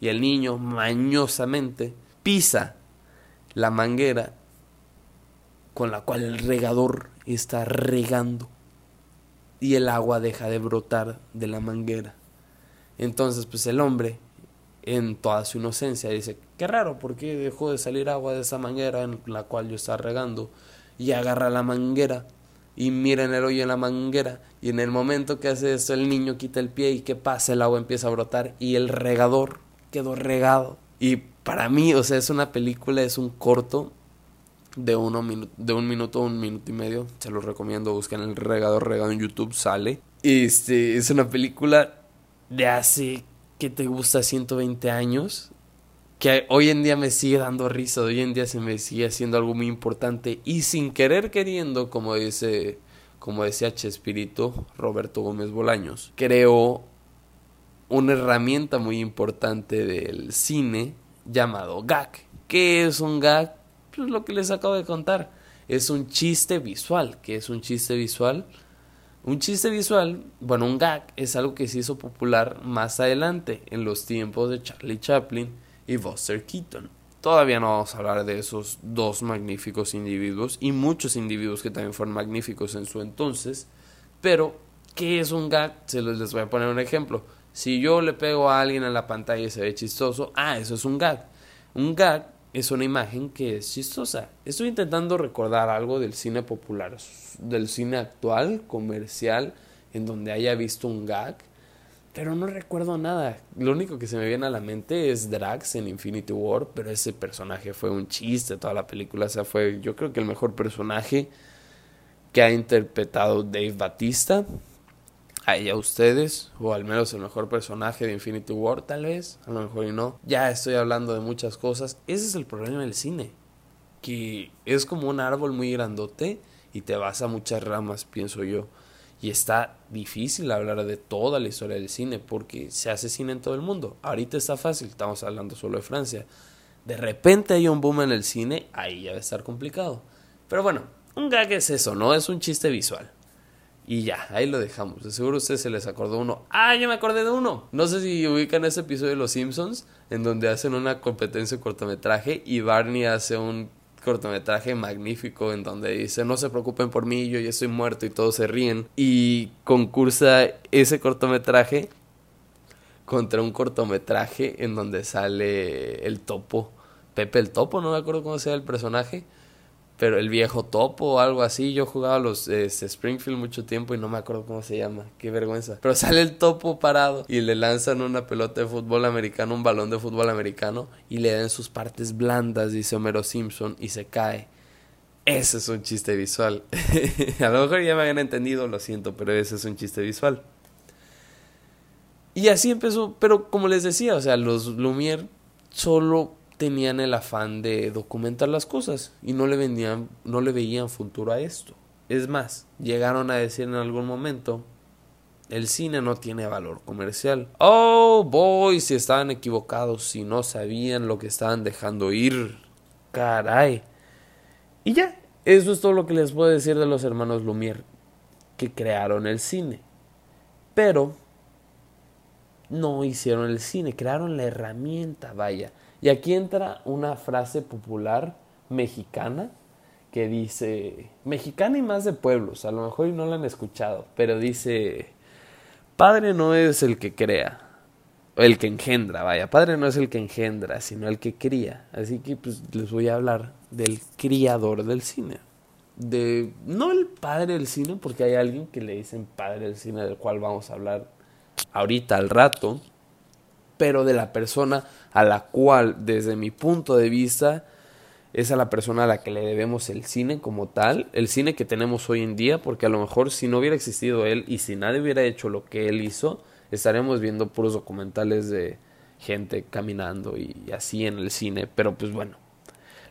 A: y el niño mañosamente pisa la manguera con la cual el regador está regando y el agua deja de brotar de la manguera. Entonces, pues el hombre, en toda su inocencia, dice, Qué raro, porque dejó de salir agua de esa manguera en la cual yo estaba regando. Y agarra la manguera y mira en el hoyo en la manguera. Y en el momento que hace eso, el niño quita el pie y que pasa, el agua empieza a brotar y el regador quedó regado. Y para mí, o sea, es una película, es un corto de, uno de un minuto, un minuto y medio. Se los recomiendo, busquen el regador regado en YouTube, sale. Este, es una película de hace, que te gusta? 120 años que hoy en día me sigue dando risa, hoy en día se me sigue haciendo algo muy importante y sin querer queriendo, como dice, como decía Chespirito, Roberto Gómez Bolaños, creó una herramienta muy importante del cine llamado gag. ¿Qué es un gag? Pues lo que les acabo de contar. Es un chiste visual. ¿Qué es un chiste visual? Un chiste visual, bueno, un gag es algo que se hizo popular más adelante, en los tiempos de Charlie Chaplin y Buster Keaton. Todavía no vamos a hablar de esos dos magníficos individuos y muchos individuos que también fueron magníficos en su entonces. Pero, ¿qué es un gag? Se les voy a poner un ejemplo. Si yo le pego a alguien en la pantalla y se ve chistoso, ah, eso es un gag. Un gag es una imagen que es chistosa. Estoy intentando recordar algo del cine popular, del cine actual, comercial, en donde haya visto un gag pero no recuerdo nada. Lo único que se me viene a la mente es Drax en Infinity War, pero ese personaje fue un chiste toda la película. O sea, fue yo creo que el mejor personaje que ha interpretado Dave Batista. A ustedes, o al menos el mejor personaje de Infinity War, tal vez, a lo mejor y no. Ya estoy hablando de muchas cosas. Ese es el problema del cine, que es como un árbol muy grandote y te vas a muchas ramas, pienso yo. Y está difícil hablar de toda la historia del cine porque se hace cine en todo el mundo. Ahorita está fácil, estamos hablando solo de Francia. De repente hay un boom en el cine, ahí ya va a estar complicado. Pero bueno, un gag es eso, ¿no? Es un chiste visual. Y ya, ahí lo dejamos. De seguro a ustedes se les acordó uno. Ah, ya me acordé de uno. No sé si ubican ese episodio de Los Simpsons, en donde hacen una competencia de cortometraje y Barney hace un cortometraje magnífico en donde dice no se preocupen por mí, yo ya estoy muerto y todos se ríen. Y concursa ese cortometraje contra un cortometraje en donde sale el topo. Pepe el topo, no me acuerdo cómo se llama el personaje pero el viejo topo o algo así. Yo jugaba los este, Springfield mucho tiempo y no me acuerdo cómo se llama. Qué vergüenza. Pero sale el topo parado y le lanzan una pelota de fútbol americano, un balón de fútbol americano y le dan sus partes blandas, dice Homero Simpson, y se cae. Ese es un chiste visual. A lo mejor ya me habían entendido, lo siento, pero ese es un chiste visual. Y así empezó, pero como les decía, o sea, los Lumière solo tenían el afán de documentar las cosas y no le vendían, no le veían futuro a esto. Es más, llegaron a decir en algún momento, el cine no tiene valor comercial. Oh, boy, si estaban equivocados, si no sabían lo que estaban dejando ir. Caray. Y ya, eso es todo lo que les puedo decir de los hermanos Lumière, que crearon el cine. Pero no hicieron el cine, crearon la herramienta, vaya. Y aquí entra una frase popular mexicana que dice, mexicana y más de pueblos, a lo mejor no la han escuchado, pero dice, padre no es el que crea, el que engendra, vaya, padre no es el que engendra, sino el que cría. Así que pues les voy a hablar del criador del cine. De, no el padre del cine, porque hay alguien que le dicen padre del cine, del cual vamos a hablar ahorita al rato, pero de la persona a la cual, desde mi punto de vista, es a la persona a la que le debemos el cine como tal, el cine que tenemos hoy en día, porque a lo mejor si no hubiera existido él y si nadie hubiera hecho lo que él hizo, estaremos viendo puros documentales de gente caminando y así en el cine, pero pues bueno,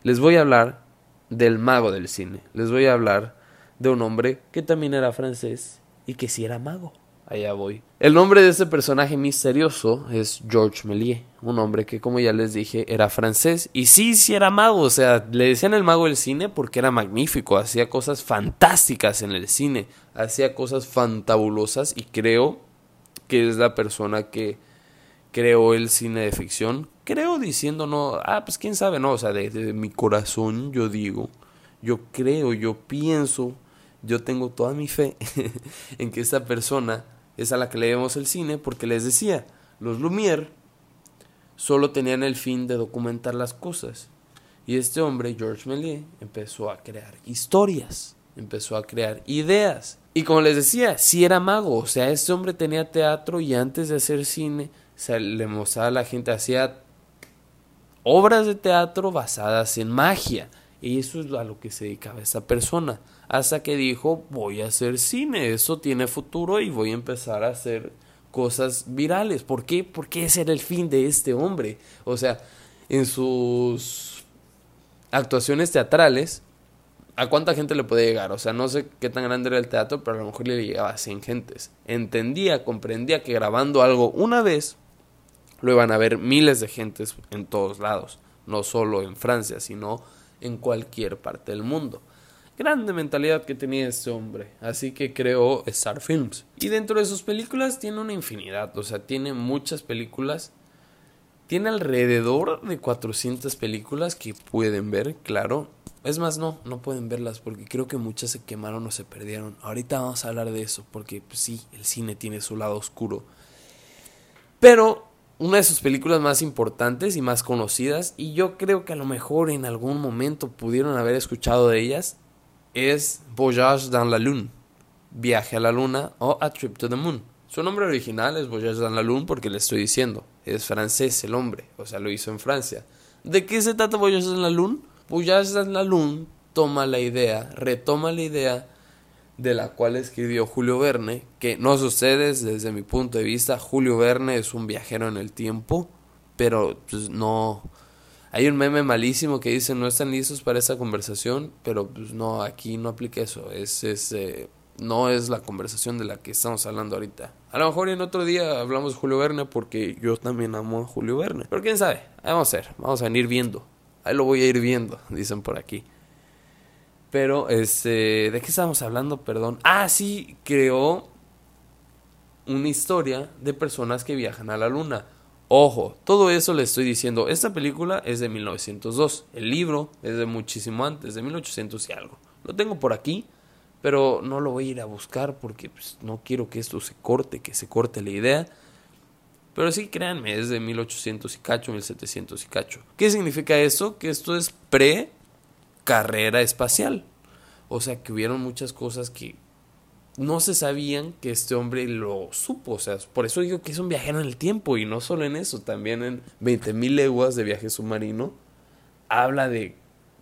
A: les voy a hablar del mago del cine, les voy a hablar de un hombre que también era francés y que sí era mago allá voy. El nombre de este personaje misterioso es Georges Méliès, un hombre que como ya les dije era francés y sí, sí era mago, o sea, le decían el mago del cine porque era magnífico, hacía cosas fantásticas en el cine, hacía cosas fantabulosas y creo que es la persona que creó el cine de ficción, creo diciendo no, ah, pues quién sabe, no, o sea, desde mi corazón yo digo, yo creo, yo pienso, yo tengo toda mi fe en que esta persona es a la que le vemos el cine porque les decía, los Lumière solo tenían el fin de documentar las cosas. Y este hombre, Georges Méliès, empezó a crear historias, empezó a crear ideas. Y como les decía, sí era mago, o sea, este hombre tenía teatro y antes de hacer cine, se le mostraba a la gente, hacía obras de teatro basadas en magia. Y eso es a lo que se dedicaba esta persona hasta que dijo voy a hacer cine, eso tiene futuro y voy a empezar a hacer cosas virales. ¿Por qué? Porque ese era el fin de este hombre. O sea, en sus actuaciones teatrales, ¿a cuánta gente le puede llegar? O sea, no sé qué tan grande era el teatro, pero a lo mejor le llegaba a 100 gentes. Entendía, comprendía que grabando algo una vez, lo iban a ver miles de gentes en todos lados. No solo en Francia, sino en cualquier parte del mundo grande mentalidad que tenía este hombre. Así que creó Star Films. Y dentro de sus películas tiene una infinidad. O sea, tiene muchas películas. Tiene alrededor de 400 películas que pueden ver, claro. Es más, no, no pueden verlas porque creo que muchas se quemaron o se perdieron. Ahorita vamos a hablar de eso porque pues, sí, el cine tiene su lado oscuro. Pero una de sus películas más importantes y más conocidas, y yo creo que a lo mejor en algún momento pudieron haber escuchado de ellas, es Voyage dans la Lune, Viaje a la Luna o A Trip to the Moon. Su nombre original es Voyage dans la Lune porque le estoy diciendo, es francés el hombre, o sea, lo hizo en Francia. ¿De qué se trata Voyage dans la Lune? Voyage dans la Lune toma la idea, retoma la idea de la cual escribió Julio Verne, que no sé ustedes, desde mi punto de vista, Julio Verne es un viajero en el tiempo, pero pues no... Hay un meme malísimo que dice no están listos para esa conversación, pero pues no, aquí no aplica eso, es, eh, no es la conversación de la que estamos hablando ahorita. A lo mejor en otro día hablamos de Julio Verne porque yo también amo a Julio Verne, pero quién sabe, vamos a ver, vamos a ir viendo, ahí lo voy a ir viendo, dicen por aquí. Pero, este, ¿de qué estábamos hablando? Perdón. Ah, sí, creó una historia de personas que viajan a la luna. Ojo, todo eso le estoy diciendo. Esta película es de 1902. El libro es de muchísimo antes, de 1800 y algo. Lo tengo por aquí, pero no lo voy a ir a buscar porque pues, no quiero que esto se corte, que se corte la idea. Pero sí, créanme, es de 1800 y cacho, 1700 y cacho. ¿Qué significa eso? Que esto es pre carrera espacial. O sea, que hubieron muchas cosas que no se sabían que este hombre lo supo. O sea, por eso digo que es un viajero en el tiempo. Y no solo en eso, también en 20.000 leguas de viaje submarino. Habla de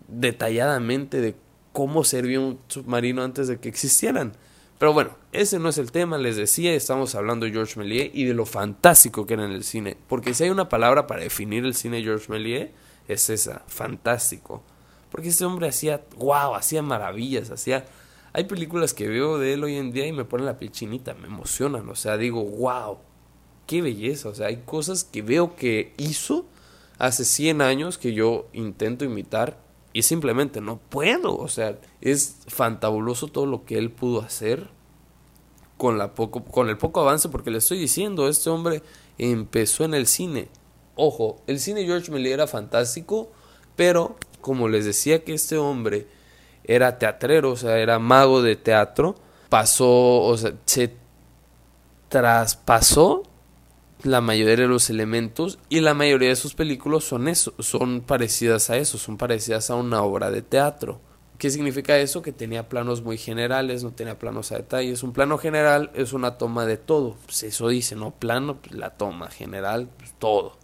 A: detalladamente de cómo servía un submarino antes de que existieran. Pero bueno, ese no es el tema, les decía, estamos hablando de Georges Méliès y de lo fantástico que era en el cine. Porque si hay una palabra para definir el cine de Georges Méliès, es esa, fantástico. Porque este hombre hacía, wow, hacía maravillas, hacía... Hay películas que veo de él hoy en día y me ponen la piel chinita, me emocionan, o sea, digo, wow, qué belleza, o sea, hay cosas que veo que hizo hace 100 años que yo intento imitar y simplemente no puedo, o sea, es fantabuloso todo lo que él pudo hacer con, la poco, con el poco avance, porque le estoy diciendo, este hombre empezó en el cine. Ojo, el cine George Miller era fantástico, pero como les decía que este hombre era teatrero, o sea, era mago de teatro, pasó, o sea, se traspasó la mayoría de los elementos y la mayoría de sus películas son eso, son parecidas a eso, son parecidas a una obra de teatro. ¿Qué significa eso? Que tenía planos muy generales, no tenía planos a detalles. Un plano general es una toma de todo. Pues eso dice, ¿no? Plano, pues la toma general, pues todo.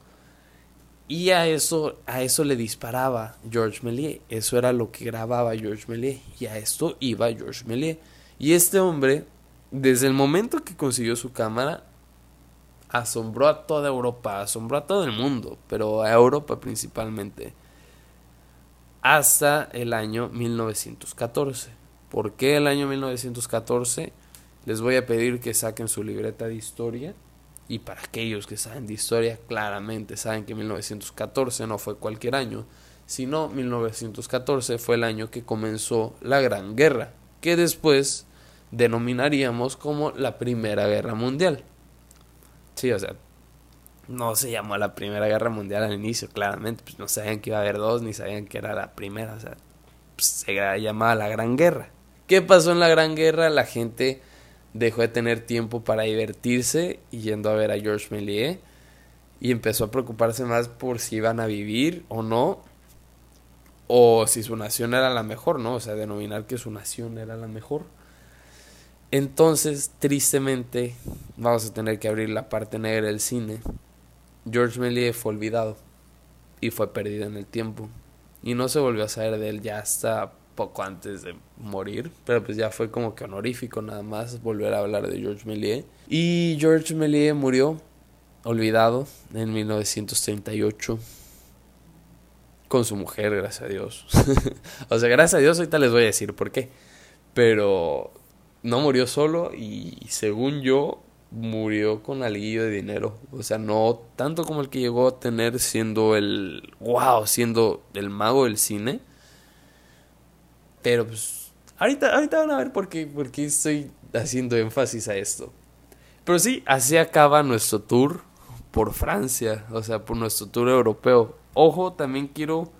A: Y a eso, a eso le disparaba George Méliès. Eso era lo que grababa George Méliès. Y a esto iba George Méliès. Y este hombre, desde el momento que consiguió su cámara, asombró a toda Europa, asombró a todo el mundo, pero a Europa principalmente. Hasta el año 1914. ¿Por qué el año 1914? Les voy a pedir que saquen su libreta de historia y para aquellos que saben de historia, claramente saben que 1914 no fue cualquier año, sino 1914 fue el año que comenzó la Gran Guerra, que después denominaríamos como la Primera Guerra Mundial. Sí, o sea, no se llamó la Primera Guerra Mundial al inicio, claramente, pues no sabían que iba a haber dos, ni sabían que era la primera, o sea, pues, se llamaba la Gran Guerra. ¿Qué pasó en la Gran Guerra? La gente dejó de tener tiempo para divertirse yendo a ver a George Méliès y empezó a preocuparse más por si iban a vivir o no o si su nación era la mejor, ¿no? O sea, denominar que su nación era la mejor. Entonces, tristemente, vamos a tener que abrir la parte negra del cine. George Méliès fue olvidado y fue perdido en el tiempo y no se volvió a saber de él ya hasta poco antes de morir, pero pues ya fue como que honorífico nada más volver a hablar de George Méliès. Y George Méliès murió olvidado en 1938 con su mujer, gracias a Dios. o sea, gracias a Dios ahorita les voy a decir por qué. Pero no murió solo y según yo murió con alivio de dinero. O sea, no tanto como el que llegó a tener siendo el wow, siendo el mago del cine pero pues, ahorita, ahorita van a ver por qué, por qué estoy haciendo énfasis a esto. Pero sí, así acaba nuestro tour por Francia, o sea, por nuestro tour europeo. Ojo, también quiero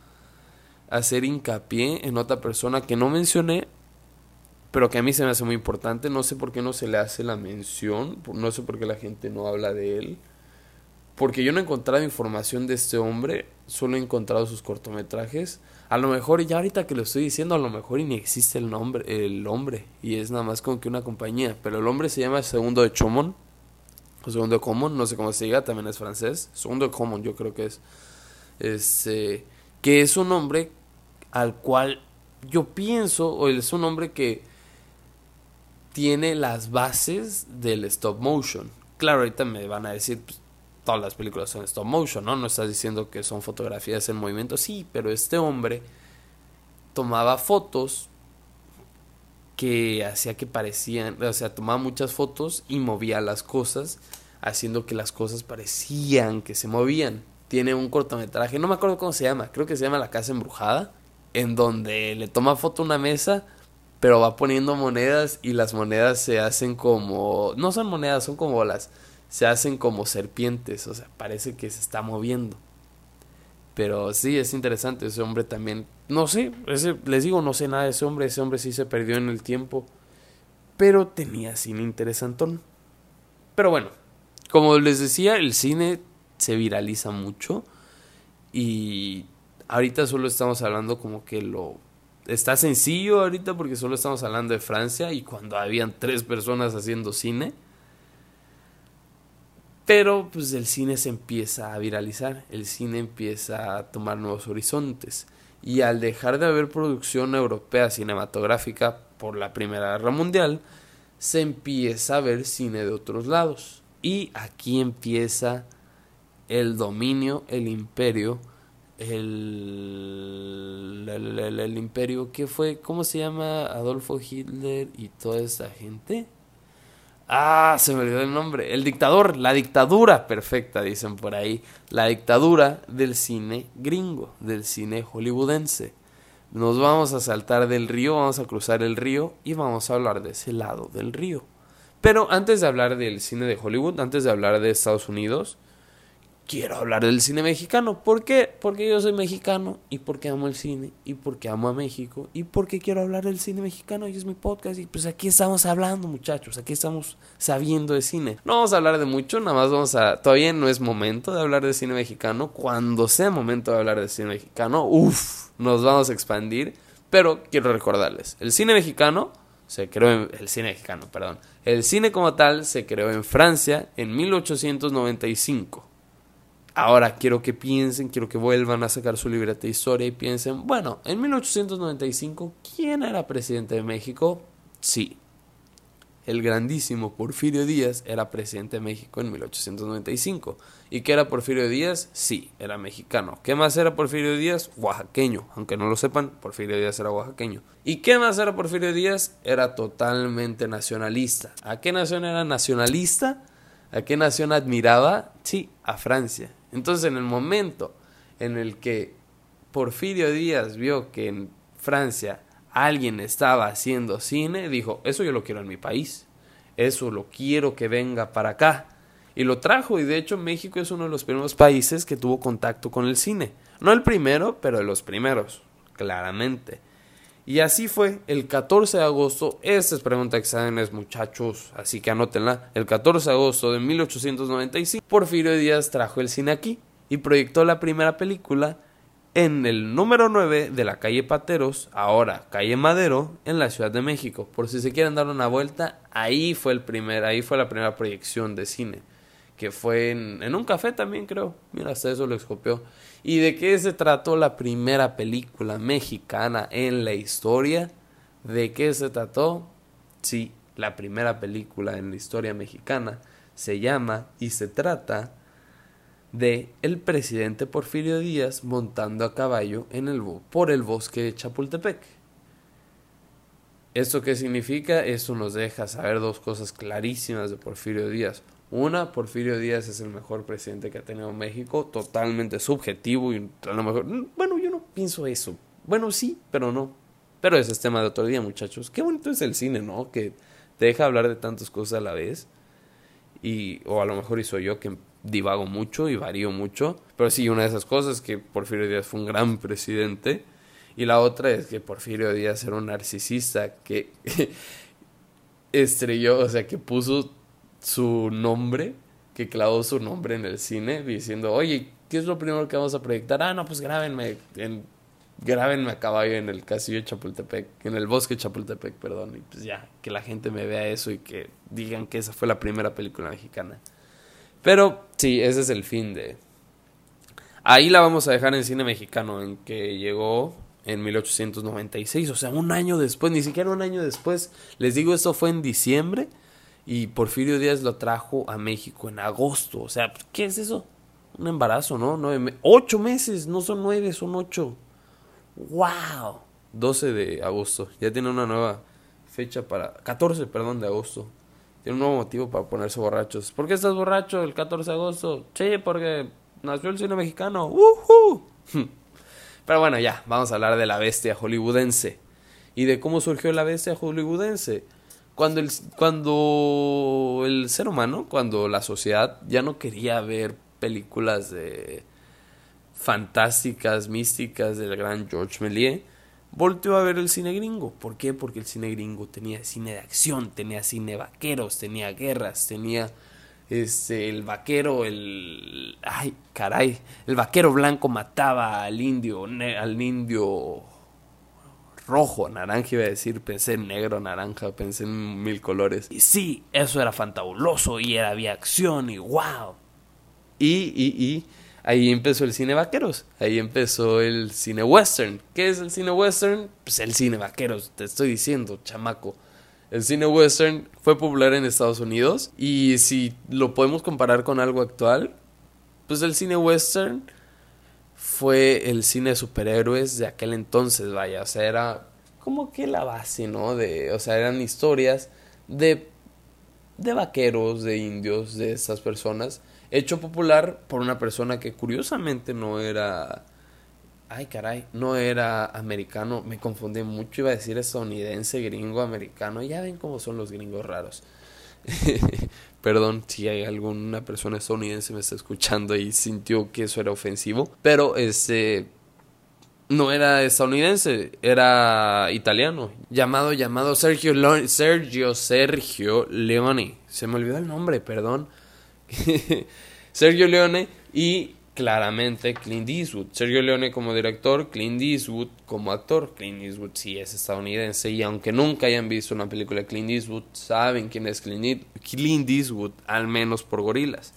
A: hacer hincapié en otra persona que no mencioné, pero que a mí se me hace muy importante. No sé por qué no se le hace la mención, no sé por qué la gente no habla de él. Porque yo no he encontrado información de este hombre, solo he encontrado sus cortometrajes. A lo mejor, ya ahorita que lo estoy diciendo, a lo mejor ni existe el nombre, el hombre, y es nada más como que una compañía. Pero el hombre se llama Segundo de Chomon, o Segundo de Comón, no sé cómo se diga, también es francés. Segundo de Comón, yo creo que es. Este, que es un hombre al cual yo pienso, o es un hombre que tiene las bases del stop motion. Claro, ahorita me van a decir, pues, todas las películas son stop motion, ¿no? No estás diciendo que son fotografías en movimiento, sí, pero este hombre tomaba fotos que hacía que parecían, o sea, tomaba muchas fotos y movía las cosas, haciendo que las cosas parecían que se movían. Tiene un cortometraje, no me acuerdo cómo se llama, creo que se llama La Casa Embrujada, en donde le toma foto a una mesa, pero va poniendo monedas y las monedas se hacen como, no son monedas, son como bolas, se hacen como serpientes, o sea, parece que se está moviendo. Pero sí, es interesante, ese hombre también, no sé, ese, les digo, no sé nada de ese hombre, ese hombre sí se perdió en el tiempo, pero tenía cine interesantón. Pero bueno, como les decía, el cine se viraliza mucho y ahorita solo estamos hablando como que lo está sencillo ahorita porque solo estamos hablando de Francia y cuando habían tres personas haciendo cine. Pero pues el cine se empieza a viralizar, el cine empieza a tomar nuevos horizontes. Y al dejar de haber producción europea cinematográfica por la Primera Guerra Mundial, se empieza a ver cine de otros lados. Y aquí empieza el dominio, el imperio, el, el, el, imperio que fue, ¿cómo se llama? Adolfo Hitler y toda esa gente. Ah, se me olvidó el nombre. El dictador, la dictadura perfecta, dicen por ahí. La dictadura del cine gringo, del cine hollywoodense. Nos vamos a saltar del río, vamos a cruzar el río y vamos a hablar de ese lado del río. Pero antes de hablar del cine de Hollywood, antes de hablar de Estados Unidos, quiero hablar del cine mexicano. ¿Por qué? Porque yo soy mexicano y porque amo el cine y porque amo a México y porque quiero hablar del cine mexicano y es mi podcast y pues aquí estamos hablando muchachos, aquí estamos sabiendo de cine. No vamos a hablar de mucho, nada más vamos a... Todavía no es momento de hablar de cine mexicano. Cuando sea momento de hablar de cine mexicano, uff, nos vamos a expandir. Pero quiero recordarles, el cine mexicano se creó en... El cine mexicano, perdón. El cine como tal se creó en Francia en 1895 Ahora quiero que piensen, quiero que vuelvan a sacar su libreta de historia y piensen, bueno, en 1895, ¿quién era presidente de México? Sí, el grandísimo Porfirio Díaz era presidente de México en 1895. ¿Y qué era Porfirio Díaz? Sí, era mexicano. ¿Qué más era Porfirio Díaz? Oaxaqueño. Aunque no lo sepan, Porfirio Díaz era oaxaqueño. ¿Y qué más era Porfirio Díaz? Era totalmente nacionalista. ¿A qué nación era nacionalista? ¿A qué nación admiraba? Sí, a Francia. Entonces, en el momento en el que Porfirio Díaz vio que en Francia alguien estaba haciendo cine, dijo, eso yo lo quiero en mi país, eso lo quiero que venga para acá. Y lo trajo, y de hecho México es uno de los primeros países que tuvo contacto con el cine. No el primero, pero de los primeros, claramente. Y así fue, el 14 de agosto, esta es pregunta exámenes muchachos, así que anótenla, el 14 de agosto de 1895, Porfirio Díaz trajo el cine aquí y proyectó la primera película en el número 9 de la calle Pateros, ahora calle Madero, en la Ciudad de México. Por si se quieren dar una vuelta, ahí fue el primer, ahí fue la primera proyección de cine, que fue en, un café también creo, mira, hasta eso lo escopió. ¿Y de qué se trató la primera película mexicana en la historia? ¿De qué se trató? Sí, la primera película en la historia mexicana se llama y se trata de el presidente Porfirio Díaz montando a caballo en el por el bosque de Chapultepec. ¿Esto qué significa? Esto nos deja saber dos cosas clarísimas de Porfirio Díaz. Una, Porfirio Díaz es el mejor presidente que ha tenido México, totalmente subjetivo y a lo mejor, mm, bueno, yo no pienso eso. Bueno, sí, pero no. Pero ese es tema de otro día, muchachos. Qué bonito es el cine, ¿no? Que te deja hablar de tantas cosas a la vez. Y, o a lo mejor hizo yo que divago mucho y varío mucho. Pero sí, una de esas cosas es que Porfirio Díaz fue un gran presidente. Y la otra es que Porfirio Díaz era un narcisista que estrelló, o sea, que puso su nombre, que clavó su nombre en el cine, diciendo, oye, ¿qué es lo primero que vamos a proyectar? Ah, no, pues grábenme, en, grábenme a caballo en el castillo de Chapultepec, en el bosque de Chapultepec, perdón, y pues ya, que la gente me vea eso y que digan que esa fue la primera película mexicana. Pero sí, ese es el fin de... Ahí la vamos a dejar en cine mexicano, en que llegó en 1896, o sea, un año después, ni siquiera un año después. Les digo, esto fue en diciembre y Porfirio Díaz lo trajo a México en agosto. O sea, ¿qué es eso? Un embarazo, ¿no? Nueve ocho meses, no son nueve, son ocho. ¡Wow! 12 de agosto, ya tiene una nueva fecha para... 14, perdón, de agosto. Tiene un nuevo motivo para ponerse borrachos. ¿Por qué estás borracho el 14 de agosto? Sí, porque nació el cine mexicano. ¡Woohoo! Pero bueno, ya, vamos a hablar de la bestia hollywoodense. Y de cómo surgió la bestia hollywoodense. Cuando el, cuando el ser humano, cuando la sociedad ya no quería ver películas de fantásticas, místicas del gran George Méliès, volteó a ver el cine gringo. ¿Por qué? Porque el cine gringo tenía cine de acción, tenía cine vaqueros, tenía guerras, tenía este, el vaquero, el... Ay, caray. El vaquero blanco mataba al indio, al indio rojo, naranja iba a decir, pensé en negro, naranja, pensé en mil colores. Y sí, eso era fantabuloso y era, había acción y wow. Y, y, y ahí empezó el cine vaqueros, ahí empezó el cine western. ¿Qué es el cine western? Pues el cine vaqueros, te estoy diciendo, chamaco. El cine western fue popular en Estados Unidos y si lo podemos comparar con algo actual, pues el cine western fue el cine de superhéroes de aquel entonces, vaya, o sea, era como que la base, ¿no? De, o sea, eran historias de de vaqueros, de indios, de estas personas, hecho popular por una persona que curiosamente no era Ay, caray, no era americano, me confundí mucho, iba a decir estadounidense, gringo, americano, ya ven cómo son los gringos raros. Perdón si hay alguna persona estadounidense me está escuchando y sintió que eso era ofensivo, pero este no era estadounidense, era italiano, llamado llamado Sergio Sergio Sergio Leone. Se me olvidó el nombre, perdón. Sergio Leone y claramente Clint Eastwood. Sergio Leone como director, Clint Eastwood como actor. Clint Eastwood sí es estadounidense y aunque nunca hayan visto una película de Clint Eastwood, saben quién es Clint, Eastwood, al menos por gorilas.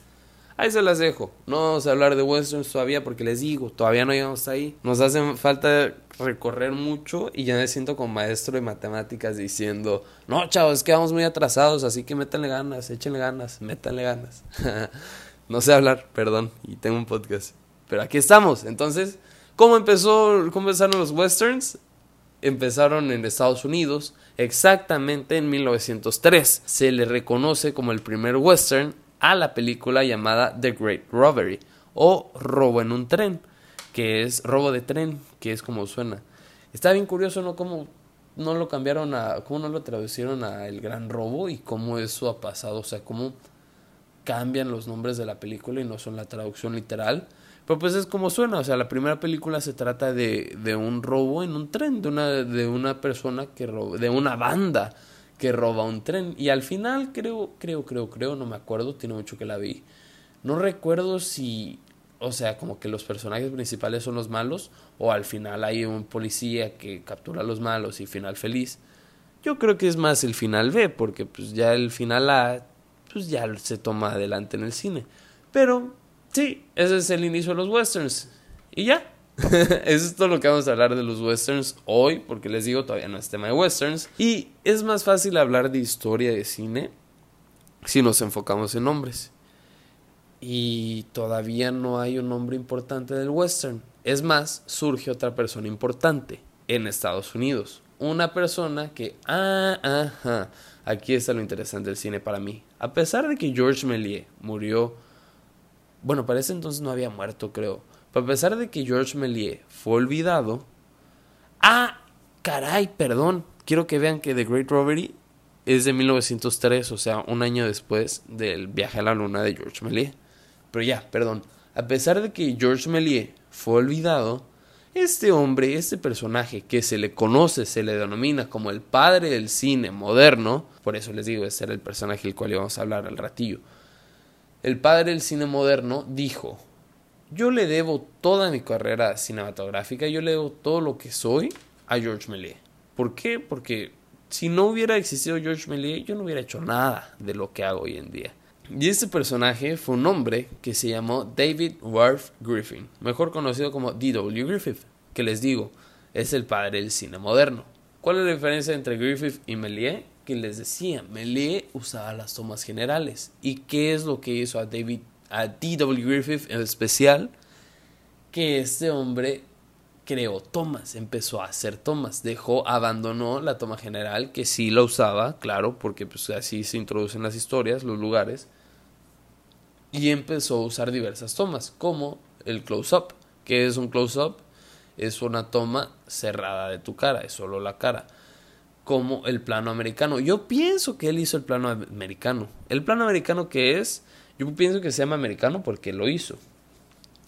A: Ahí se las dejo. No vamos a hablar de westerns todavía porque les digo, todavía no llegamos ahí. Nos hace falta recorrer mucho y ya me siento como maestro de matemáticas diciendo, no chavos, es que vamos muy atrasados, así que métanle ganas, échenle ganas, métanle ganas. No sé hablar, perdón, y tengo un podcast. Pero aquí estamos. Entonces, ¿cómo empezó, cómo empezaron los westerns? Empezaron en Estados Unidos, exactamente en 1903. Se le reconoce como el primer western a la película llamada The Great Robbery o Robo en un tren, que es robo de tren, que es como suena. Está bien curioso, ¿no? Cómo no lo cambiaron a, cómo no lo traducieron a El Gran Robo y cómo eso ha pasado, o sea, cómo cambian los nombres de la película y no son la traducción literal. Pero pues es como suena, o sea, la primera película se trata de, de un robo en un tren, de una, de una persona que roba, de una banda que roba un tren. Y al final creo, creo, creo, creo, no me acuerdo, tiene mucho que la vi. No recuerdo si, o sea, como que los personajes principales son los malos o al final hay un policía que captura a los malos y final feliz. Yo creo que es más el final B, porque pues ya el final A pues ya se toma adelante en el cine. Pero sí, ese es el inicio de los westerns. Y ya. Eso es todo lo que vamos a hablar de los westerns hoy, porque les digo, todavía no es tema de westerns. Y es más fácil hablar de historia de cine si nos enfocamos en nombres. Y todavía no hay un nombre importante del western. Es más, surge otra persona importante en Estados Unidos. Una persona que, ah, ajá, Aquí está lo interesante del cine para mí. A pesar de que George Méliès murió, bueno, para ese entonces no había muerto, creo. Pero a pesar de que George Méliès fue olvidado, ah, caray, perdón. Quiero que vean que The Great Robbery es de 1903, o sea, un año después del viaje a la luna de George Méliès. Pero ya, perdón. A pesar de que George Méliès fue olvidado, este hombre, este personaje que se le conoce, se le denomina como el padre del cine moderno, por eso les digo, ese era el personaje del cual íbamos a hablar al ratillo. El padre del cine moderno dijo, yo le debo toda mi carrera cinematográfica, yo le debo todo lo que soy a George Méliès. ¿Por qué? Porque si no hubiera existido George Méliès, yo no hubiera hecho nada de lo que hago hoy en día. Y este personaje fue un hombre que se llamó David Worth Griffin, mejor conocido como D.W. Griffith, que les digo, es el padre del cine moderno. ¿Cuál es la diferencia entre Griffith y Méliès? Que les decía, Méliès usaba las tomas generales. ¿Y qué es lo que hizo a David, a D.W. Griffith en especial? Que este hombre creó tomas, empezó a hacer tomas, dejó, abandonó la toma general, que sí la usaba, claro, porque pues así se introducen las historias, los lugares, y empezó a usar diversas tomas, como el close-up, que es un close-up, es una toma cerrada de tu cara, es solo la cara, como el plano americano. Yo pienso que él hizo el plano americano. El plano americano que es, yo pienso que se llama americano porque lo hizo.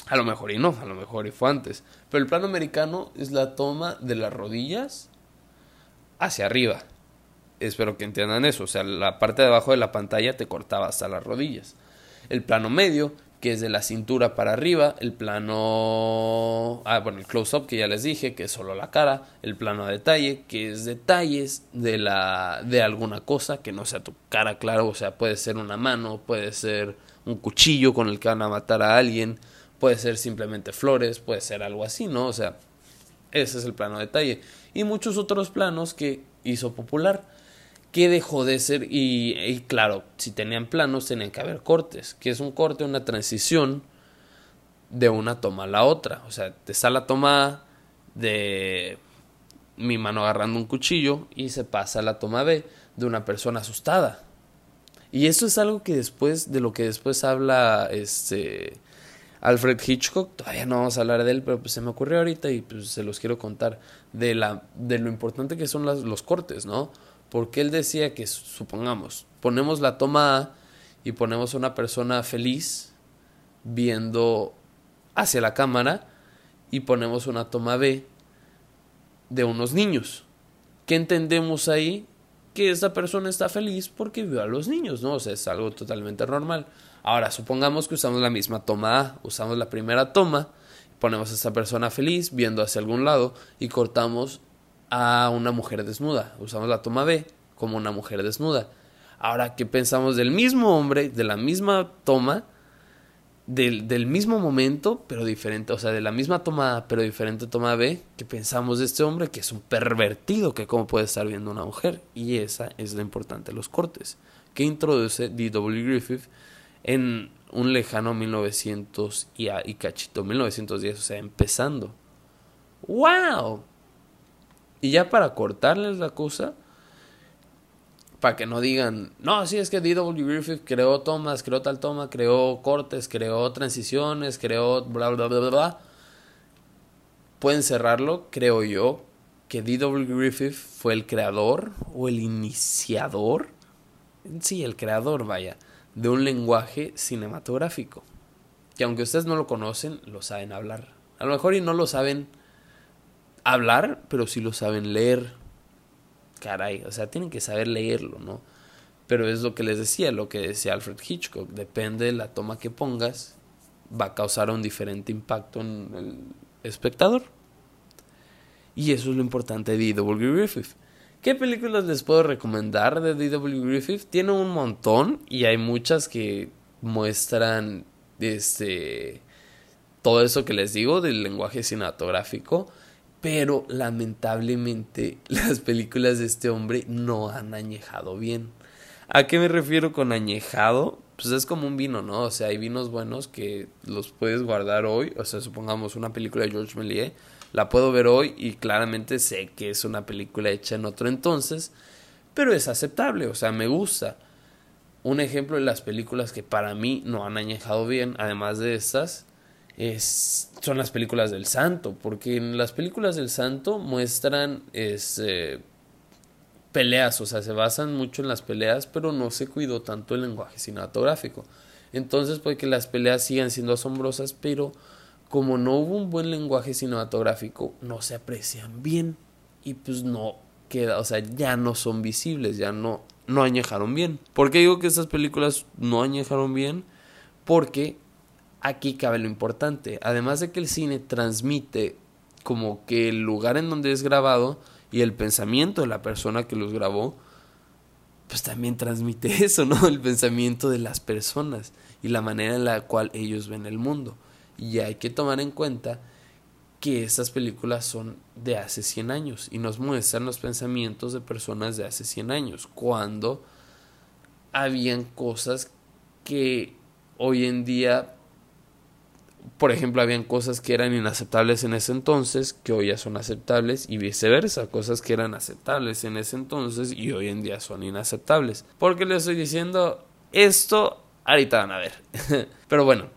A: A lo mejor y no, a lo mejor y fue antes. Pero el plano americano es la toma de las rodillas hacia arriba. Espero que entiendan eso. O sea, la parte de abajo de la pantalla te cortaba hasta las rodillas. El plano medio, que es de la cintura para arriba. El plano... Ah, bueno, el close-up que ya les dije, que es solo la cara. El plano a detalle, que es detalles de, la... de alguna cosa, que no sea tu cara, claro. O sea, puede ser una mano, puede ser un cuchillo con el que van a matar a alguien puede ser simplemente flores, puede ser algo así, ¿no? O sea, ese es el plano detalle. Y muchos otros planos que hizo popular, que dejó de ser, y, claro, si tenían planos, tenían que haber cortes, que es un corte, una transición de una toma a la otra. O sea, te está la toma de mi mano agarrando un cuchillo y se pasa a la toma B de una persona asustada. Y eso es algo que después, de lo que después habla este Alfred Hitchcock, todavía no vamos a hablar de él, pero pues se me ocurrió ahorita y pues se los quiero contar de, la, de lo importante que son los cortes, ¿no? Porque él decía que, supongamos, ponemos la toma A y ponemos a una persona feliz viendo hacia la cámara y ponemos una toma B de unos niños. ¿Qué entendemos ahí? Que esta persona está feliz porque vio a los niños, ¿no? O sea, es algo totalmente normal. Ahora, supongamos que usamos la misma toma A, usamos la primera toma, ponemos a esa persona feliz viendo hacia algún lado y cortamos a una mujer desnuda. Usamos la toma B como una mujer desnuda. Ahora, ¿qué pensamos del mismo hombre, de la misma toma, del, del, mismo momento, pero diferente, o sea, de la misma toma A, pero diferente toma B, que pensamos de este hombre que es un pervertido, que cómo puede estar viendo una mujer? Y esa es lo importante, los cortes, que introduce D.W. Griffith en un lejano 1900 y, y cachito, 1910, o sea, empezando. ¡Wow! Y ya para cortarles la cosa, para que no digan, no, sí es que D.W. Griffith creó tomas, creó tal toma, creó cortes, creó transiciones, creó bla, bla, bla, bla, bla. Pueden cerrarlo, creo yo, que D.W. Griffith fue el creador o el iniciador. Sí, el creador, vaya, de un lenguaje cinematográfico. Que aunque ustedes no lo conocen, lo saben hablar. A lo mejor y no lo saben hablar, pero sí lo saben leer. Caray, o sea, tienen que saber leerlo, ¿no? Pero es lo que les decía, lo que decía Alfred Hitchcock. Depende de la toma que pongas, va a causar un diferente impacto en el espectador. Y eso es lo importante de D.W. Griffith ¿Qué películas les puedo recomendar de D.W. Griffith? Tiene un montón y hay muchas que muestran este todo eso que les digo del lenguaje cinematográfico, pero lamentablemente las películas de este hombre no han añejado bien. ¿A qué me refiero con añejado? Pues es como un vino, ¿no? O sea, hay vinos buenos que los puedes guardar hoy, o sea, supongamos una película de George Méliès la puedo ver hoy y claramente sé que es una película hecha en otro entonces, pero es aceptable, o sea, me gusta. Un ejemplo de las películas que para mí no han añejado bien, además de estas, son las películas del santo, porque en las películas del santo muestran es, eh, peleas, o sea, se basan mucho en las peleas, pero no se cuidó tanto el lenguaje cinematográfico. Entonces puede que las peleas sigan siendo asombrosas, pero como no hubo un buen lenguaje cinematográfico, no se aprecian bien y pues no queda, o sea, ya no son visibles, ya no, no añejaron bien. ¿Por qué digo que estas películas no añejaron bien? Porque aquí cabe lo importante, además de que el cine transmite como que el lugar en donde es grabado y el pensamiento de la persona que los grabó, pues también transmite eso, ¿no? El pensamiento de las personas y la manera en la cual ellos ven el mundo. Y hay que tomar en cuenta que estas películas son de hace 100 años y nos muestran los pensamientos de personas de hace 100 años, cuando habían cosas que hoy en día, por ejemplo, habían cosas que eran inaceptables en ese entonces, que hoy ya son aceptables, y viceversa, cosas que eran aceptables en ese entonces y hoy en día son inaceptables. Porque les estoy diciendo esto, ahorita van a ver. Pero bueno,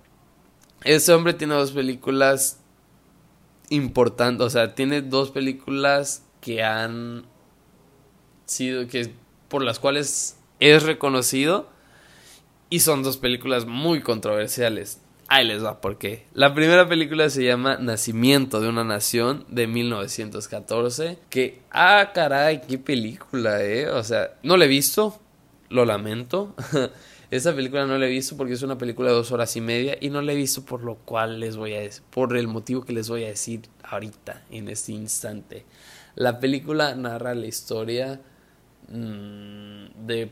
A: ese hombre tiene dos películas importantes, o sea, tiene dos películas que han sido, que por las cuales es reconocido y son dos películas muy controversiales. Ahí les va por qué. La primera película se llama Nacimiento de una Nación de 1914. Que, ah, caray, qué película, eh. O sea, no la he visto, lo lamento. Esta película no la he visto porque es una película de dos horas y media y no la he visto por lo cual les voy a decir, por el motivo que les voy a decir ahorita, en este instante. La película narra la historia mm, de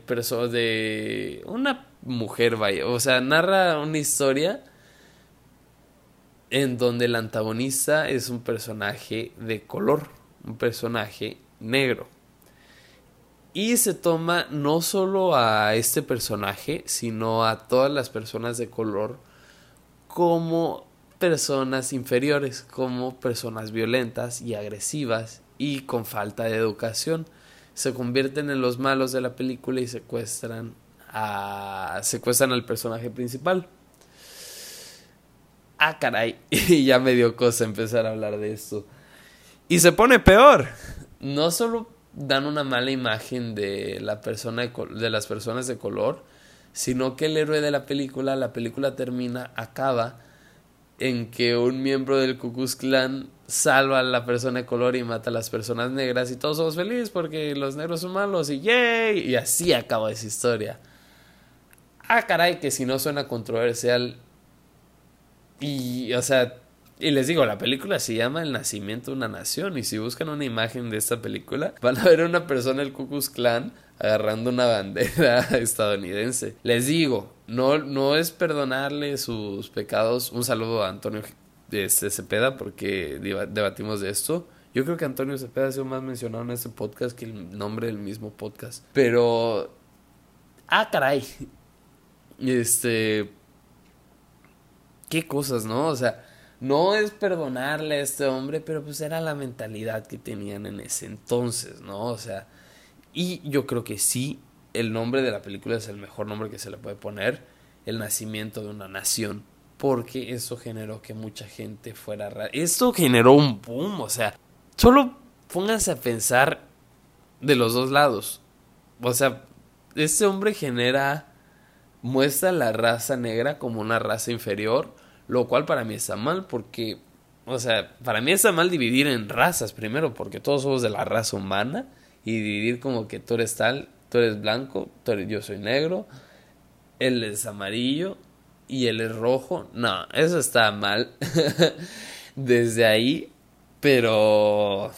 A: de una mujer, vaya, o sea, narra una historia en donde el antagonista es un personaje de color, un personaje negro. Y se toma no solo a este personaje, sino a todas las personas de color como personas inferiores, como personas violentas y agresivas y con falta de educación. Se convierten en los malos de la película y secuestran a secuestran al personaje principal. Ah, caray, y ya me dio cosa empezar a hablar de esto. Y se pone peor. No solo dan una mala imagen de la persona de, las personas de color, sino que el héroe de la película, la película termina, acaba en que un miembro del Ku Klux Klan salva a la persona de color y mata a las personas negras y todos somos felices porque los negros son malos y yay y así acaba esa historia. Ah, caray, que si no suena controversial y, o sea, y les digo, la película se llama El nacimiento de una nación. Y si buscan una imagen de esta película, van a ver a una persona del Ku Klux Klan agarrando una bandera estadounidense. Les digo, no, no es perdonarle sus pecados. Un saludo a Antonio Cepeda porque debatimos de esto. Yo creo que Antonio Cepeda ha sido más mencionado en este podcast que el nombre del mismo podcast. Pero... Ah, caray. Este... Qué cosas, ¿no? O sea no es perdonarle a este hombre, pero pues era la mentalidad que tenían en ese entonces, ¿no? O sea, y yo creo que sí, el nombre de la película es el mejor nombre que se le puede poner, el nacimiento de una nación, porque eso generó que mucha gente fuera... Esto generó un boom, o sea, solo pónganse a pensar de los dos lados. O sea, este hombre genera, muestra la raza negra como una raza inferior, lo cual para mí está mal porque, o sea, para mí está mal dividir en razas primero porque todos somos de la raza humana y dividir como que tú eres tal, tú eres blanco, yo soy negro, él es amarillo y él es rojo. No, eso está mal desde ahí, pero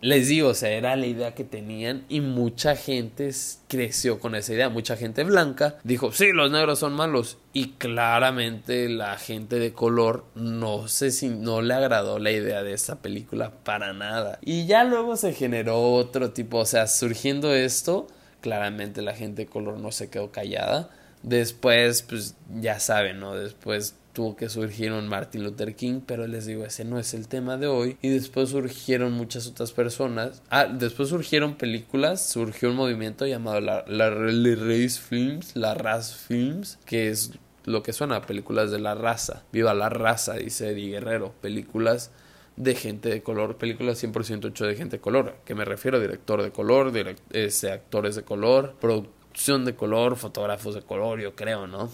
A: les digo, o sea, era la idea que tenían y mucha gente creció con esa idea. Mucha gente blanca dijo, sí, los negros son malos. Y claramente la gente de color no sé si no le agradó la idea de esta película para nada. Y ya luego se generó otro tipo, o sea, surgiendo esto, claramente la gente de color no se quedó callada. Después, pues ya saben, ¿no? Después tuvo que surgir Martin Luther King, pero les digo, ese no es el tema de hoy. Y después surgieron muchas otras personas. Ah, después surgieron películas, surgió un movimiento llamado la, Race Films, la Raz Films, que es lo que suena películas de la raza. Viva la raza, dice Eddie Guerrero. Películas de gente de color, películas 100% hecho de gente de color. que me refiero? Director de color, ese, actores de color, producción de color, fotógrafos de color, yo creo, ¿no?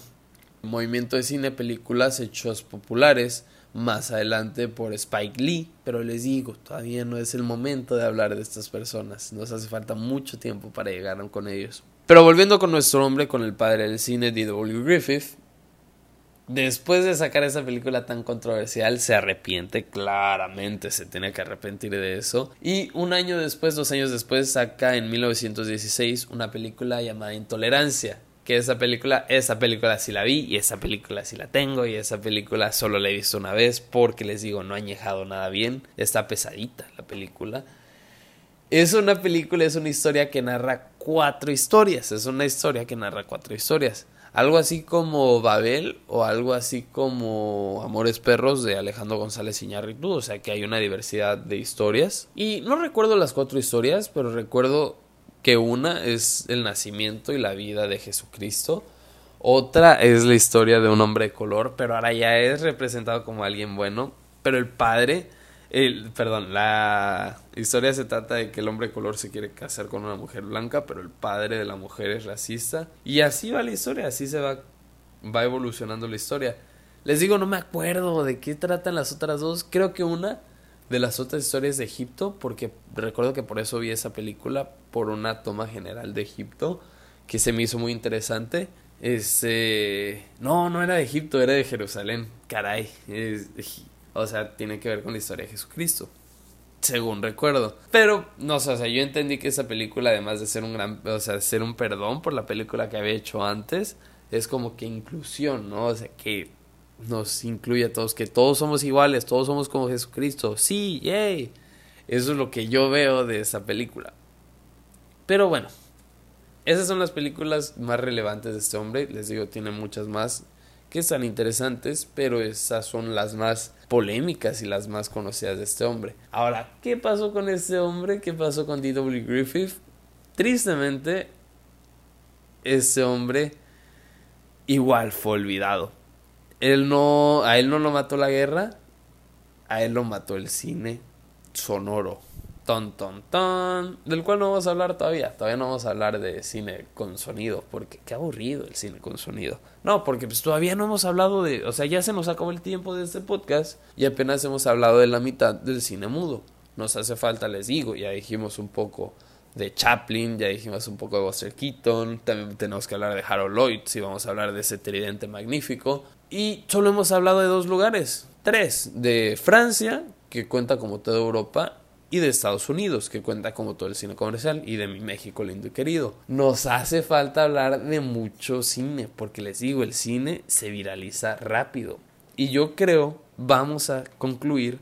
A: Movimiento de cine, películas hechos populares más adelante por Spike Lee, pero les digo, todavía no es el momento de hablar de estas personas, nos hace falta mucho tiempo para llegar con ellos. Pero volviendo con nuestro hombre, con el padre del cine, D.W. Griffith, después de sacar esa película tan controversial, se arrepiente, claramente se tiene que arrepentir de eso. Y un año después, dos años después, saca en 1916 una película llamada Intolerancia, que esa película, esa película sí la vi y esa película sí la tengo y esa película solo la he visto una vez porque les digo, no ha añejado nada bien, está pesadita la película. Es una película, es una historia que narra cuatro historias, es una historia que narra cuatro historias. Algo así como Babel o algo así como Amores Perros de Alejandro González Iñárritu, o sea que hay una diversidad de historias. Y no recuerdo las cuatro historias, pero recuerdo que una es el nacimiento y la vida de Jesucristo. Otra es la historia de un hombre de color, pero ahora ya es representado como alguien bueno. Pero el padre, el, perdón, la historia se trata de que el hombre de color se quiere casar con una mujer blanca, pero el padre de la mujer es racista. Y así va la historia, así se va, va evolucionando la historia. Les digo, no me acuerdo de qué tratan las otras dos. Creo que una de las otras historias de Egipto, porque recuerdo que por eso vi esa película, por una toma general de Egipto, que se me hizo muy interesante. Este, no, no era de Egipto, era de Jerusalén, caray. o sea, tiene que ver con la historia de Jesucristo, según recuerdo. Pero, no sé, o sea, yo entendí que esa película, además de ser un gran, o sea, ser un perdón por la película que había hecho antes, es como que inclusión, ¿no? O sea, que nos incluye a todos, que todos somos iguales, todos somos como Jesucristo. Sí, yay. Eso es lo que yo veo de esa película. Pero bueno, esas son las películas más relevantes de este hombre. Les digo, tiene muchas más que están interesantes, pero esas son las más polémicas y las más conocidas de este hombre. Ahora, ¿qué pasó con este hombre? ¿Qué pasó con D.W. Griffith? Tristemente, este hombre igual fue olvidado él no, a él no lo mató la guerra, a él lo mató el cine sonoro. Ton, ton, ton. Del cual no vamos a hablar todavía. Todavía no vamos a hablar de cine con sonido. Porque qué aburrido el cine con sonido. No, porque pues todavía no hemos hablado de. O sea, ya se nos acabó el tiempo de este podcast. Y apenas hemos hablado de la mitad del cine mudo. Nos hace falta, les digo. Ya dijimos un poco de Chaplin, ya dijimos un poco de Buster Keaton, también tenemos que hablar de Harold Lloyd, si vamos a hablar de ese tridente magnífico. Y solo hemos hablado de dos lugares, tres, de Francia, que cuenta como toda Europa, y de Estados Unidos, que cuenta como todo el cine comercial, y de mi México lindo y querido. Nos hace falta hablar de mucho cine, porque les digo, el cine se viraliza rápido. Y yo creo, vamos a concluir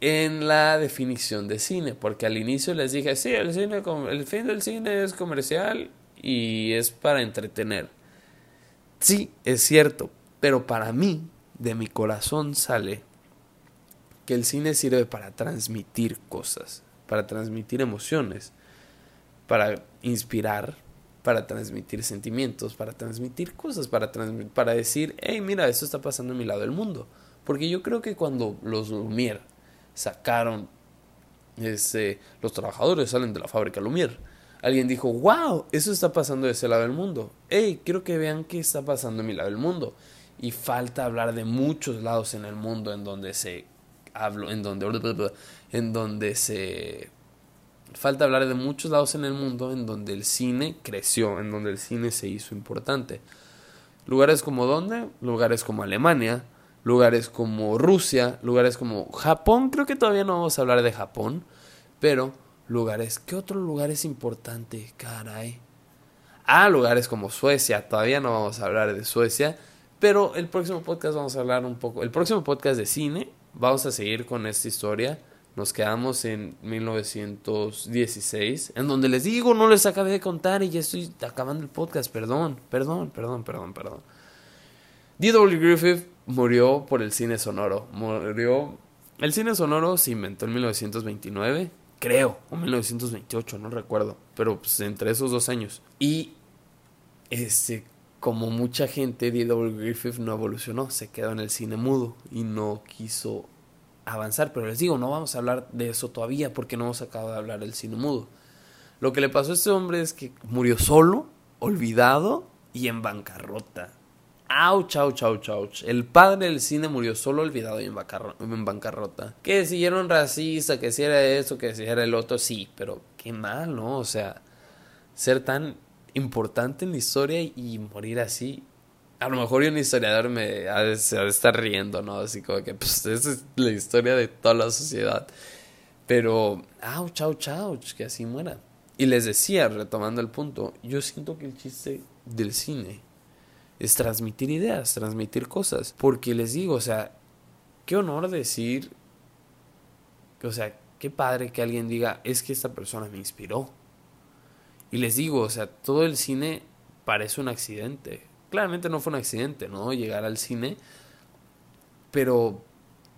A: en la definición de cine, porque al inicio les dije, sí, el cine, el fin del cine es comercial y es para entretener. Sí, es cierto, pero para mí, de mi corazón sale que el cine sirve para transmitir cosas, para transmitir emociones, para inspirar, para transmitir sentimientos, para transmitir cosas, para, para decir, hey, mira, esto está pasando en mi lado del mundo. Porque yo creo que cuando los Lumière sacaron, ese, los trabajadores salen de la fábrica Lumière. Alguien dijo, wow, eso está pasando de ese lado del mundo. Hey, quiero que vean qué está pasando en mi lado del mundo. Y falta hablar de muchos lados en el mundo en donde se hablo, en donde, en donde se falta hablar de muchos lados en el mundo en donde el cine creció, en donde el cine se hizo importante. Lugares como dónde? Lugares como Alemania, lugares como Rusia, lugares como Japón, creo que todavía no vamos a hablar de Japón, pero lugares, ¿qué otro lugar es importante? Caray. Ah, lugares como Suecia, todavía no vamos a hablar de Suecia, pero el próximo podcast vamos a hablar un poco, el próximo podcast de cine, vamos a seguir con esta historia. Nos quedamos en 1916, en donde les digo, no les acabé de contar y ya estoy acabando el podcast, perdón, perdón, perdón, perdón, perdón. D.W. Griffith murió por el cine sonoro. Murió. El cine sonoro se inventó en 1929, creo, o 1928, no recuerdo, pero pues entre esos dos años. Y este, como mucha gente, D.W. Griffith no evolucionó, se quedó en el cine mudo y no quiso avanzar. Pero les digo, no vamos a hablar de eso todavía porque no hemos acabado de hablar del cine mudo. Lo que le pasó a este hombre es que murió solo, olvidado y en bancarrota. Ouch, ouch, ouch, ouch. El padre del cine murió solo olvidado y en, bancarrota. Que si era un racista, que si era eso, que si era el otro, sí, pero qué mal, ¿no? O sea, ser tan importante en la historia y morir así. A lo mejor un historiador me ha estar riendo, ¿no? Así como que, pues, esa es la historia de toda la sociedad. Pero, ouch, ouch, ouch, que así muera. Y les decía, retomando el punto, yo siento que el chiste del cine. Es transmitir ideas, transmitir cosas. Porque les digo, o sea, qué honor decir, o sea, qué padre que alguien diga, es que esta persona me inspiró. Y les digo, o sea, todo el cine parece un accidente. Claramente no fue un accidente, ¿no? Llegar al cine, pero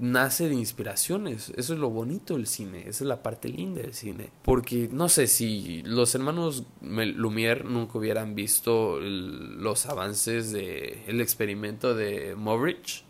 A: nace de inspiraciones. Eso es lo bonito del cine, esa es la parte linda del cine. Porque no sé si los hermanos Lumière nunca hubieran visto los avances del el experimento de Moritz,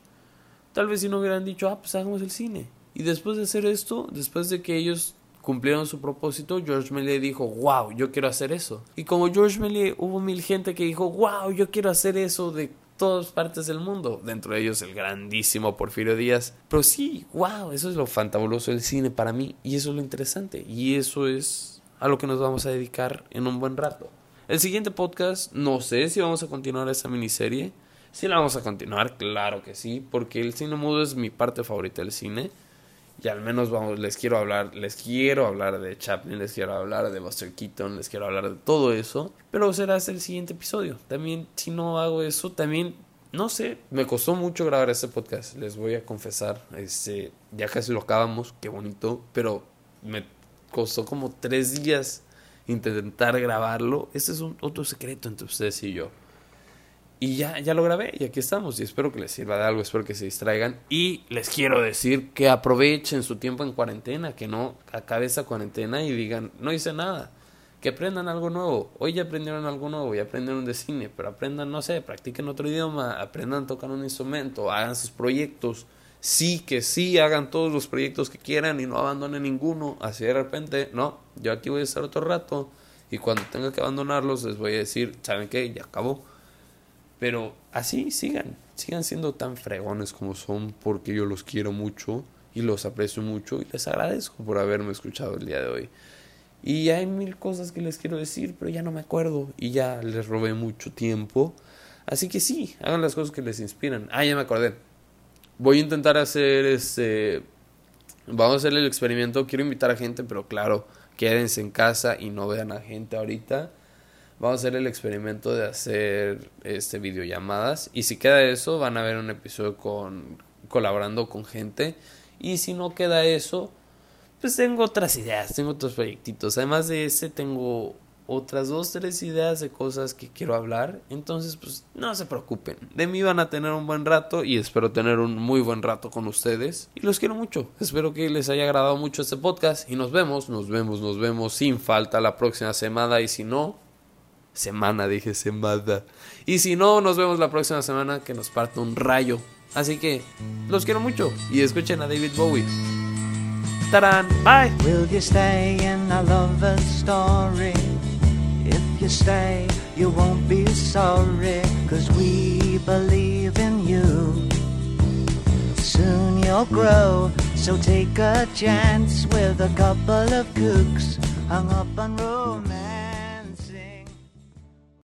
A: tal vez si no hubieran dicho, ah, pues hagamos el cine. Y después de hacer esto, después de que ellos cumplieron su propósito, George Méliès dijo, wow, yo quiero hacer eso. Y como George Méliès, hubo mil gente que dijo, wow, yo quiero hacer eso de todas partes del mundo, dentro de ellos el grandísimo Porfirio Díaz. Pero sí, wow, eso es lo fantabuloso del cine para mí y eso es lo interesante y eso es a lo que nos vamos a dedicar en un buen rato. El siguiente podcast, no sé si vamos a continuar esa miniserie. Si la vamos a continuar, claro que sí, porque el cine mudo es mi parte favorita del cine y al menos vamos, les quiero hablar, les quiero hablar de Chaplin, les quiero hablar de Buster Keaton, les quiero hablar de todo eso, pero será hasta el siguiente episodio. También si no hago eso, también no sé, me costó mucho grabar este podcast, les voy a confesar, este, ya casi lo acabamos, qué bonito, pero me costó como tres días intentar grabarlo. Este es un otro secreto entre ustedes y yo. Y ya, ya lo grabé y aquí estamos y espero que les sirva de algo, espero que se distraigan y les quiero decir que aprovechen su tiempo en cuarentena, que no acabe esa cuarentena y digan, no hice nada, que aprendan algo nuevo, hoy ya aprendieron algo nuevo, ya aprendieron de cine, pero aprendan, no sé, practiquen otro idioma, aprendan a tocar un instrumento, hagan sus proyectos, sí que sí, hagan todos los proyectos que quieran y no abandonen ninguno, así de repente, no, yo aquí voy a estar otro rato y cuando tenga que abandonarlos les voy a decir, ¿saben qué? Ya acabó pero así sigan, sigan siendo tan fregones como son porque yo los quiero mucho y los aprecio mucho y les agradezco por haberme escuchado el día de hoy. Y hay mil cosas que les quiero decir, pero ya no me acuerdo y ya les robé mucho tiempo. Así que sí, hagan las cosas que les inspiran. Ah, ya me acordé. Voy a intentar hacer este... Vamos a hacer el experimento. Quiero invitar a gente, pero claro, quédense en casa y no vean a gente ahorita vamos a hacer el experimento de hacer este videollamadas. Y si queda eso van a ver un episodio con colaborando con gente. Y si no queda eso pues tengo otras ideas tengo otros proyectitos. Además de ese tengo otras dos tres ideas de cosas que quiero hablar. Entonces pues no se preocupen. De mí van a tener un buen rato y espero tener un muy buen rato con ustedes. Y los quiero mucho. Espero que les haya agradado mucho este podcast. Y nos vemos nos vemos nos vemos sin falta la próxima semana. Y si no Semana, dije semana. Y si no, nos vemos la próxima semana que nos parte un rayo. Así que los quiero mucho y escuchen a David Bowie. ¡Tarán! Bye. Will you stay in a lover's story? If you stay, you won't be sorry. Cause we believe in you. Soon you'll grow, so take a chance with a couple of kooks hung up on romance.